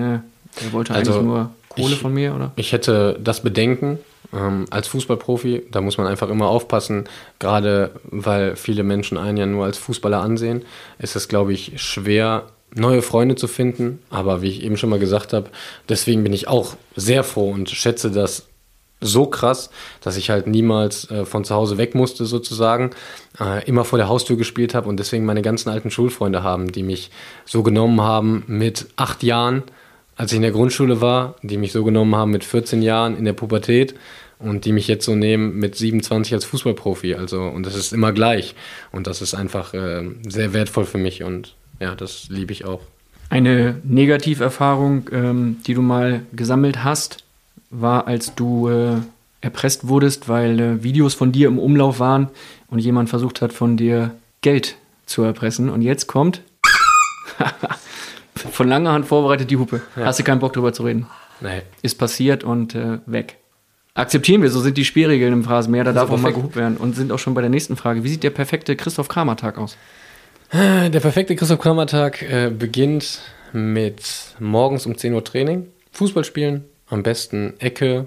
der wollte eigentlich Also, nur Kohle ich- von mir, oder? Ich hätte das Bedenken ähm, als Fußballprofi, da muss man einfach immer aufpassen, gerade weil viele Menschen einen ja nur als Fußballer ansehen, ist es, glaube ich, schwer, neue Freunde zu finden. Aber wie ich eben schon mal gesagt habe, deswegen bin ich auch sehr froh und schätze das so krass, dass ich halt niemals äh, von zu Hause weg musste sozusagen, äh, immer vor der Haustür gespielt habe und deswegen meine ganzen alten Schulfreunde haben, die mich so genommen haben mit acht Jahren, als ich in der Grundschule war, die mich so genommen haben mit 14 Jahren in der Pubertät und die mich jetzt so nehmen mit 27 als Fußballprofi. Also und das ist immer gleich und das ist einfach äh, sehr wertvoll für mich und ja, das liebe ich auch. Eine Negativerfahrung, ähm, die du mal gesammelt hast, war, als du äh, erpresst wurdest, weil äh, Videos von dir im Umlauf waren und jemand versucht hat, von dir Geld zu erpressen. Und jetzt kommt von langer Hand vorbereitet die Hupe. Ja. Hast du keinen Bock drüber zu reden? Nee. Ist passiert und äh, weg. Akzeptieren wir, so sind die Spielregeln im Phrasenmeer, da darf auch mal gehupt werden. Und sind auch schon bei der nächsten Frage. Wie sieht der perfekte Christoph Kramer-Tag aus? Der perfekte Christoph Kramer Tag äh, beginnt mit morgens um 10 Uhr Training, Fußball spielen, am besten Ecke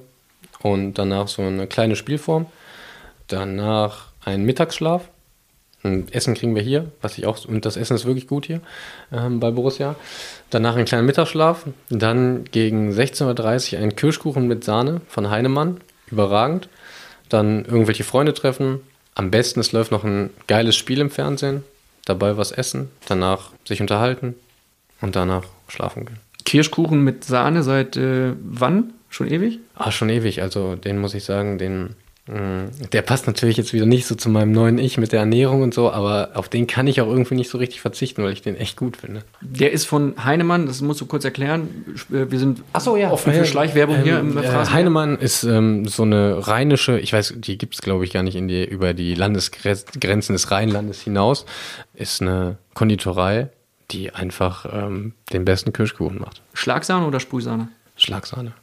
und danach so eine kleine Spielform. Danach ein Mittagsschlaf. Ein Essen kriegen wir hier, was ich auch, und das Essen ist wirklich gut hier ähm, bei Borussia. Danach einen kleinen Mittagsschlaf. Dann gegen 16.30 Uhr ein Kirschkuchen mit Sahne von Heinemann. Überragend. Dann irgendwelche Freunde treffen. Am besten, es läuft noch ein geiles Spiel im Fernsehen. Dabei was essen. Danach sich unterhalten. Und danach schlafen gehen. Kirschkuchen mit Sahne seit äh, wann? Schon ewig? Ah, schon ewig. Also den muss ich sagen, den, der passt natürlich jetzt wieder nicht so zu meinem neuen Ich mit der Ernährung und so, aber auf den kann ich auch irgendwie nicht so richtig verzichten, weil ich den echt gut finde. Der ist von Heinemann, das musst du kurz erklären. Wir sind Achso, ja. offen für Schleichwerbung hier im äh, Phrasenmeer. Heinemann ist ähm, so eine rheinische, ich weiß, die gibt es glaube ich gar nicht in die, über die Landesgrenzen des Rheinlandes hinaus, ist eine Konditorei, die einfach ähm, den besten Kirschkuchen macht. Schlagsahne oder Sprühsahne? Schlagsahne,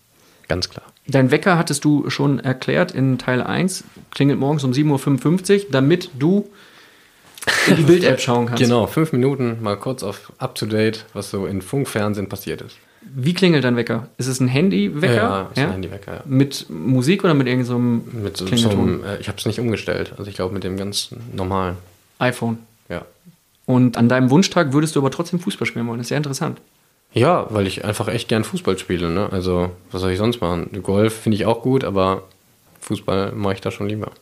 ganz klar. Dein Wecker hattest du schon erklärt in Teil 1, klingelt morgens um 7.55 Uhr, damit du in die Bild-App schauen kannst. Genau, fünf Minuten mal kurz auf Up-to-Date, was so in Funkfernsehen passiert ist. Wie klingelt dein Wecker? Ist es ein Handywecker? Ja, ist ein Handywecker, ja. Mit Musik oder mit irgendeinem Mit so, so einem, äh, ich habe es nicht umgestellt, also ich glaube mit dem ganz normalen. iPhone. Ja. Und an deinem Wunschtag würdest du aber trotzdem Fußball spielen wollen. Das ist sehr interessant. Ja, weil ich einfach echt gern Fußball spiele. Ne? Also, was soll ich sonst machen? Golf finde ich auch gut, aber Fußball mache ich da schon lieber.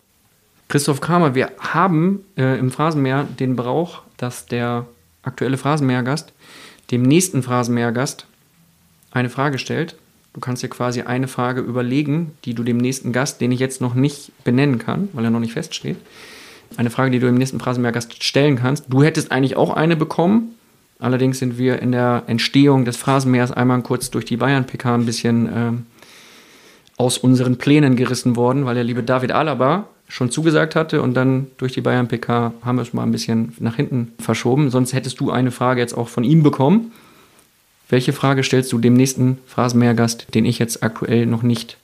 Christoph Kramer, wir haben äh, im Phrasenmeer den Brauch, dass der aktuelle Phrasenmeergast dem nächsten Phrasenmeergast eine Frage stellt. Du kannst dir quasi eine Frage überlegen, die du dem nächsten Gast, den ich jetzt noch nicht benennen kann, weil er noch nicht feststeht, eine Frage, die du dem nächsten Phrasenmeergast stellen kannst. Du hättest eigentlich auch eine bekommen. Allerdings sind wir in der Entstehung des Phrasenmeers einmal kurz durch die Bayern-PK ein bisschen ähm, aus unseren Plänen gerissen worden, weil der liebe David Alaba schon zugesagt hatte und dann durch die Bayern PK haben wir es mal ein bisschen nach hinten verschoben. Sonst hättest du eine Frage jetzt auch von ihm bekommen. Welche Frage stellst du dem nächsten Phrasenmeergast, den ich jetzt aktuell noch nicht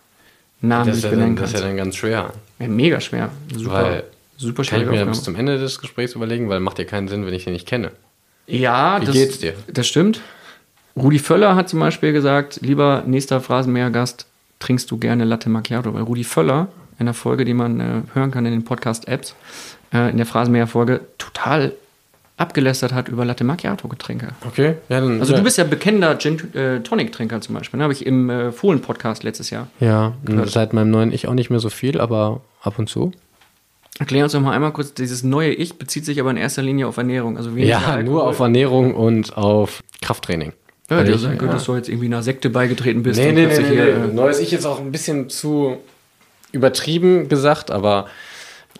Das namentlich ja benennen dann, das kann? ist ja dann ganz schwer. Ja, mega schwer. Super, weil super kann ich mir bis zum Ende des Gesprächs überlegen, weil macht ja keinen Sinn, wenn ich den nicht kenne. Ja, Wie das, geht's dir? das stimmt. Rudi Völler hat zum Beispiel gesagt, lieber nächster Phrasenmeergast, trinkst du gerne Latte Macchiato? Weil Rudi Völler in der Folge, die man äh, hören kann in den Podcast-Apps, äh, in der Phrasenmeer-Folge total abgelästert hat über Latte Macchiato-Getränke. Okay, ja, dann. Also ja. du bist ja bekennender Gin äh, Tonic-Trinker zum Beispiel. Ne? Habe ich im äh, Fohlen-Podcast letztes Jahr. Ja, gehört. seit meinem neuen Ich auch nicht mehr so viel, aber ab und zu. Erklär uns doch mal einmal kurz, dieses neue Ich bezieht sich aber in erster Linie auf Ernährung. Also Ja, Alkohol. nur auf Ernährung und auf Krafttraining. Ja, ich- sagen könntest, dass du jetzt irgendwie einer Sekte beigetreten bist. Nee, nee, nee, nee, nee. äh, Neues Ich ist auch ein bisschen zu übertrieben gesagt, aber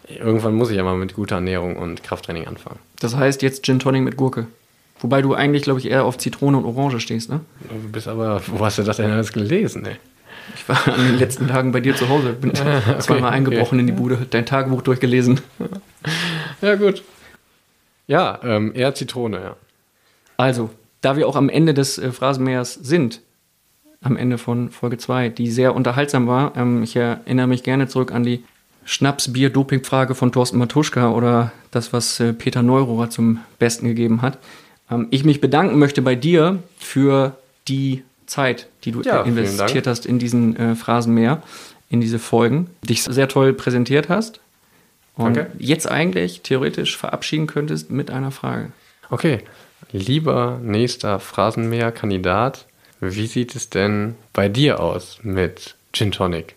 irgendwann muss ich ja mal mit guter Ernährung und Krafttraining anfangen. Das heißt jetzt Gin Tonic mit Gurke. Wobei du eigentlich, glaube ich, eher auf Zitrone und Orange stehst, ne? Du bist aber, wo hast du das denn alles gelesen, ey? Ich war an den letzten Tagen bei dir zu Hause, bin Ah, zweimal eingebrochen in die Bude, dein Tagebuch durchgelesen. Ja, gut. Ja, ähm, eher Zitrone, ja. Also, da wir auch am Ende des äh, Phrasenmeers sind, am Ende von Folge 2, die sehr unterhaltsam war, ähm, ich erinnere mich gerne zurück an die Schnaps-Bier-Doping-Frage von Thorsten Matuschka oder das, was äh, Peter Neurohrer zum Besten gegeben hat. Ähm, ich mich bedanken möchte bei dir für die Zeit, die du Ja, investiert hast in diesen äh, Phrasenmeer, in diese Folgen, dich sehr toll präsentiert hast. Und Danke. jetzt eigentlich theoretisch verabschieden könntest mit einer Frage. Okay. Lieber nächster Phrasenmäher-Kandidat, wie sieht es denn bei dir aus mit Gin Tonic?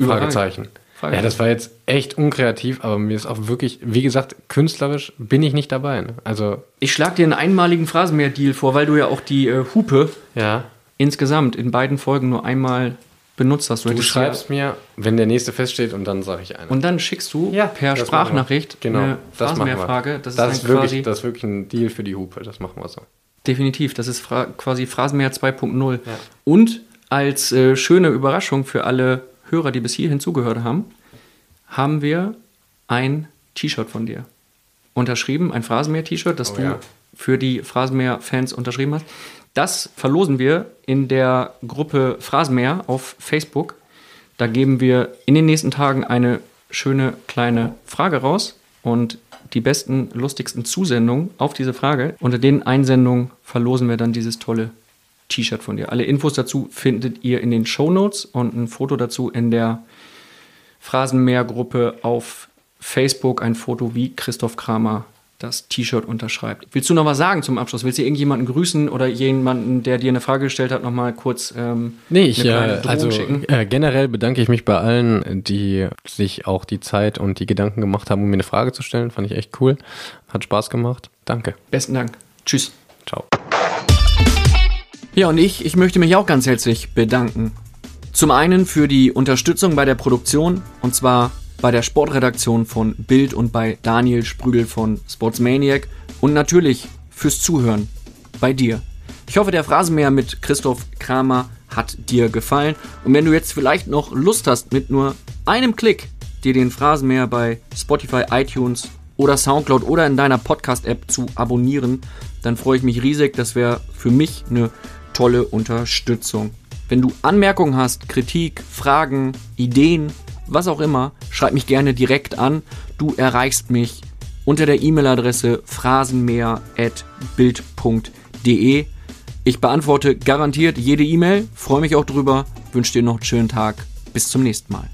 Fragezeichen. Fragezeichen. Ja, das war jetzt echt unkreativ, aber mir ist auch wirklich, wie gesagt, künstlerisch bin ich nicht dabei. Ne? Also, Ich schlag dir einen einmaligen Phrasenmäher-Deal vor, weil du ja auch die äh, Hupe ja. Insgesamt in beiden Folgen nur einmal benutzt hast. Du hättest schreibst mir, wenn der nächste feststeht und dann sage ich einen. Und dann schickst du Ja, per das Sprachnachricht. Genau, eine das machen wir. Phrasenmäherfrage. Das, Das ist ist, wirklich, quasi das ist wirklich ein Deal für die Hupe. Das machen wir so. definitiv. Das ist fra quasi Phrasenmäher 2.0. Und als äh, schöne Überraschung für alle Hörer, die bis hierhin zugehört haben, haben wir ein T-Shirt von dir unterschrieben, ein Phrasenmäher-T-Shirt, das Oh du ja. für die Phrasenmäher-Fans unterschrieben hast. Das verlosen wir in der Gruppe Phrasenmäher auf Facebook. Da geben wir in den nächsten Tagen eine schöne kleine Frage raus und die besten, lustigsten Zusendungen auf diese Frage. Unter den Einsendungen verlosen wir dann dieses tolle T-Shirt von dir. Alle Infos dazu findet ihr in den Show Notes und ein Foto dazu in der Phrasenmäher-Gruppe auf Facebook. Ein Foto, wie Christoph Kramer das T-Shirt unterschreibt. Willst du noch was sagen zum Abschluss? Willst du irgendjemanden grüßen oder jemanden, der dir eine Frage gestellt hat, noch mal kurz ähm, Nee, ich, äh, also schicken? äh, generell bedanke ich mich bei allen, die sich auch die Zeit und die Gedanken gemacht haben, um mir eine Frage zu stellen. Fand ich echt cool. Hat Spaß gemacht. Danke. Besten Dank. Tschüss. Ciao. Ja, und ich, ich möchte mich auch ganz herzlich bedanken. Zum einen für die Unterstützung bei der Produktion, und zwar bei der Sportredaktion von Bild und bei Daniel Sprügel von Sportsmaniac und natürlich fürs Zuhören bei dir. Ich hoffe, der Phrasenmäher mit Christoph Kramer hat dir gefallen. Und wenn du jetzt vielleicht noch Lust hast, mit nur einem Klick dir den Phrasenmäher bei Spotify, iTunes oder Soundcloud oder in deiner Podcast-App zu abonnieren, dann freue ich mich riesig. Das wäre für mich eine tolle Unterstützung. Wenn du Anmerkungen hast, Kritik, Fragen, Ideen, was auch immer, schreib mich gerne direkt an. Du erreichst mich unter der E-Mail-Adresse phrasenmäher.bild.de. Ich beantworte garantiert jede E-Mail, freue mich auch drüber, wünsche dir noch einen schönen Tag. Bis zum nächsten Mal.